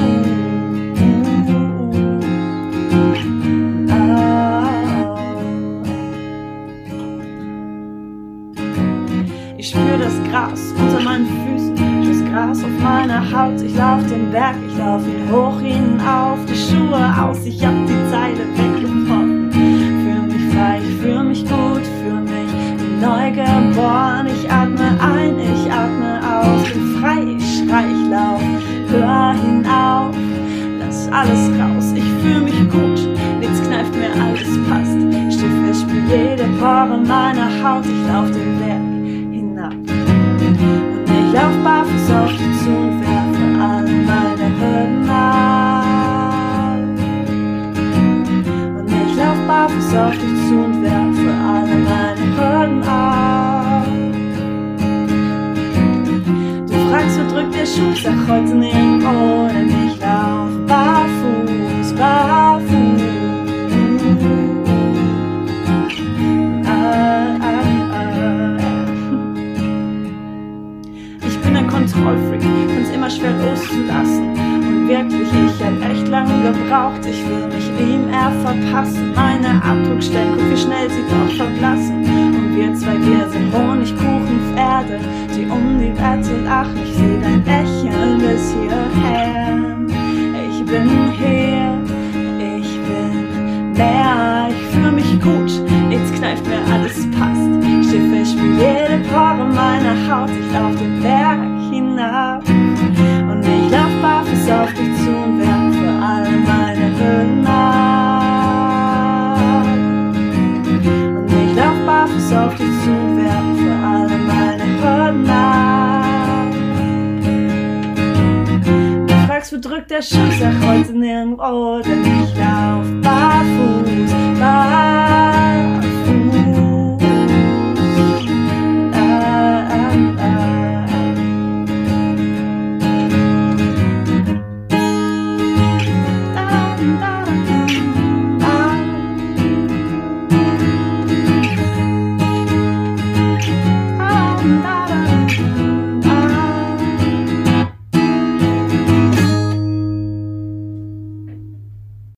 Gras unter meinen Füßen, das Gras auf meiner Haut. Ich lauf den Berg, ich lauf ihn hoch hinauf, die Schuhe aus, ich hab die Zeile weggebrochen. Fühl mich frei, ich fühl mich gut, fühl mich neu geboren. Ich atme ein, ich atme aus, bin frei, ich schrei, ich lauf, hör hinauf, lass alles raus, ich fühl mich gut, nichts kneift mir, alles passt. Steh fest, spür jede Pore meiner Haut, ich lauf den Berg ich lauf barfuß auf dich zu und werfe alle meine Hürden ab. Und ich lauf barfuß auf dich zu und werfe alle meine Hürden ab. Du fragst, wo drückt der Schuh, sag heute nirgendwo, denn ich schwer loszulassen. Und wirklich, ich hätte echt lange gebraucht, ich will mich ihm eher verpassen. Meine Abdruckstellen, guck wie schnell sie doch verblassen. Und wir zwei, wir sind Honigkuchenpferde, die um die Wette lachen. Ich seh dein Lächeln bis hierher. Ich bin hier, ich bin mehr, ich fühle mich gut, nichts kneift mir, alles passt. Schiffe spiel jede Pore meiner Haut, ich lauf den Berg hinab. Und ich lauf barfuß auf dich zu und werfe alle meine Hürden ab. Und ich lauf barfuß auf dich zu und werfe alle meine Hürden ab. Du fragst, wo drückt der Schuh, sag heute nirgendwo, denn ich lauf barfuß, barfuß.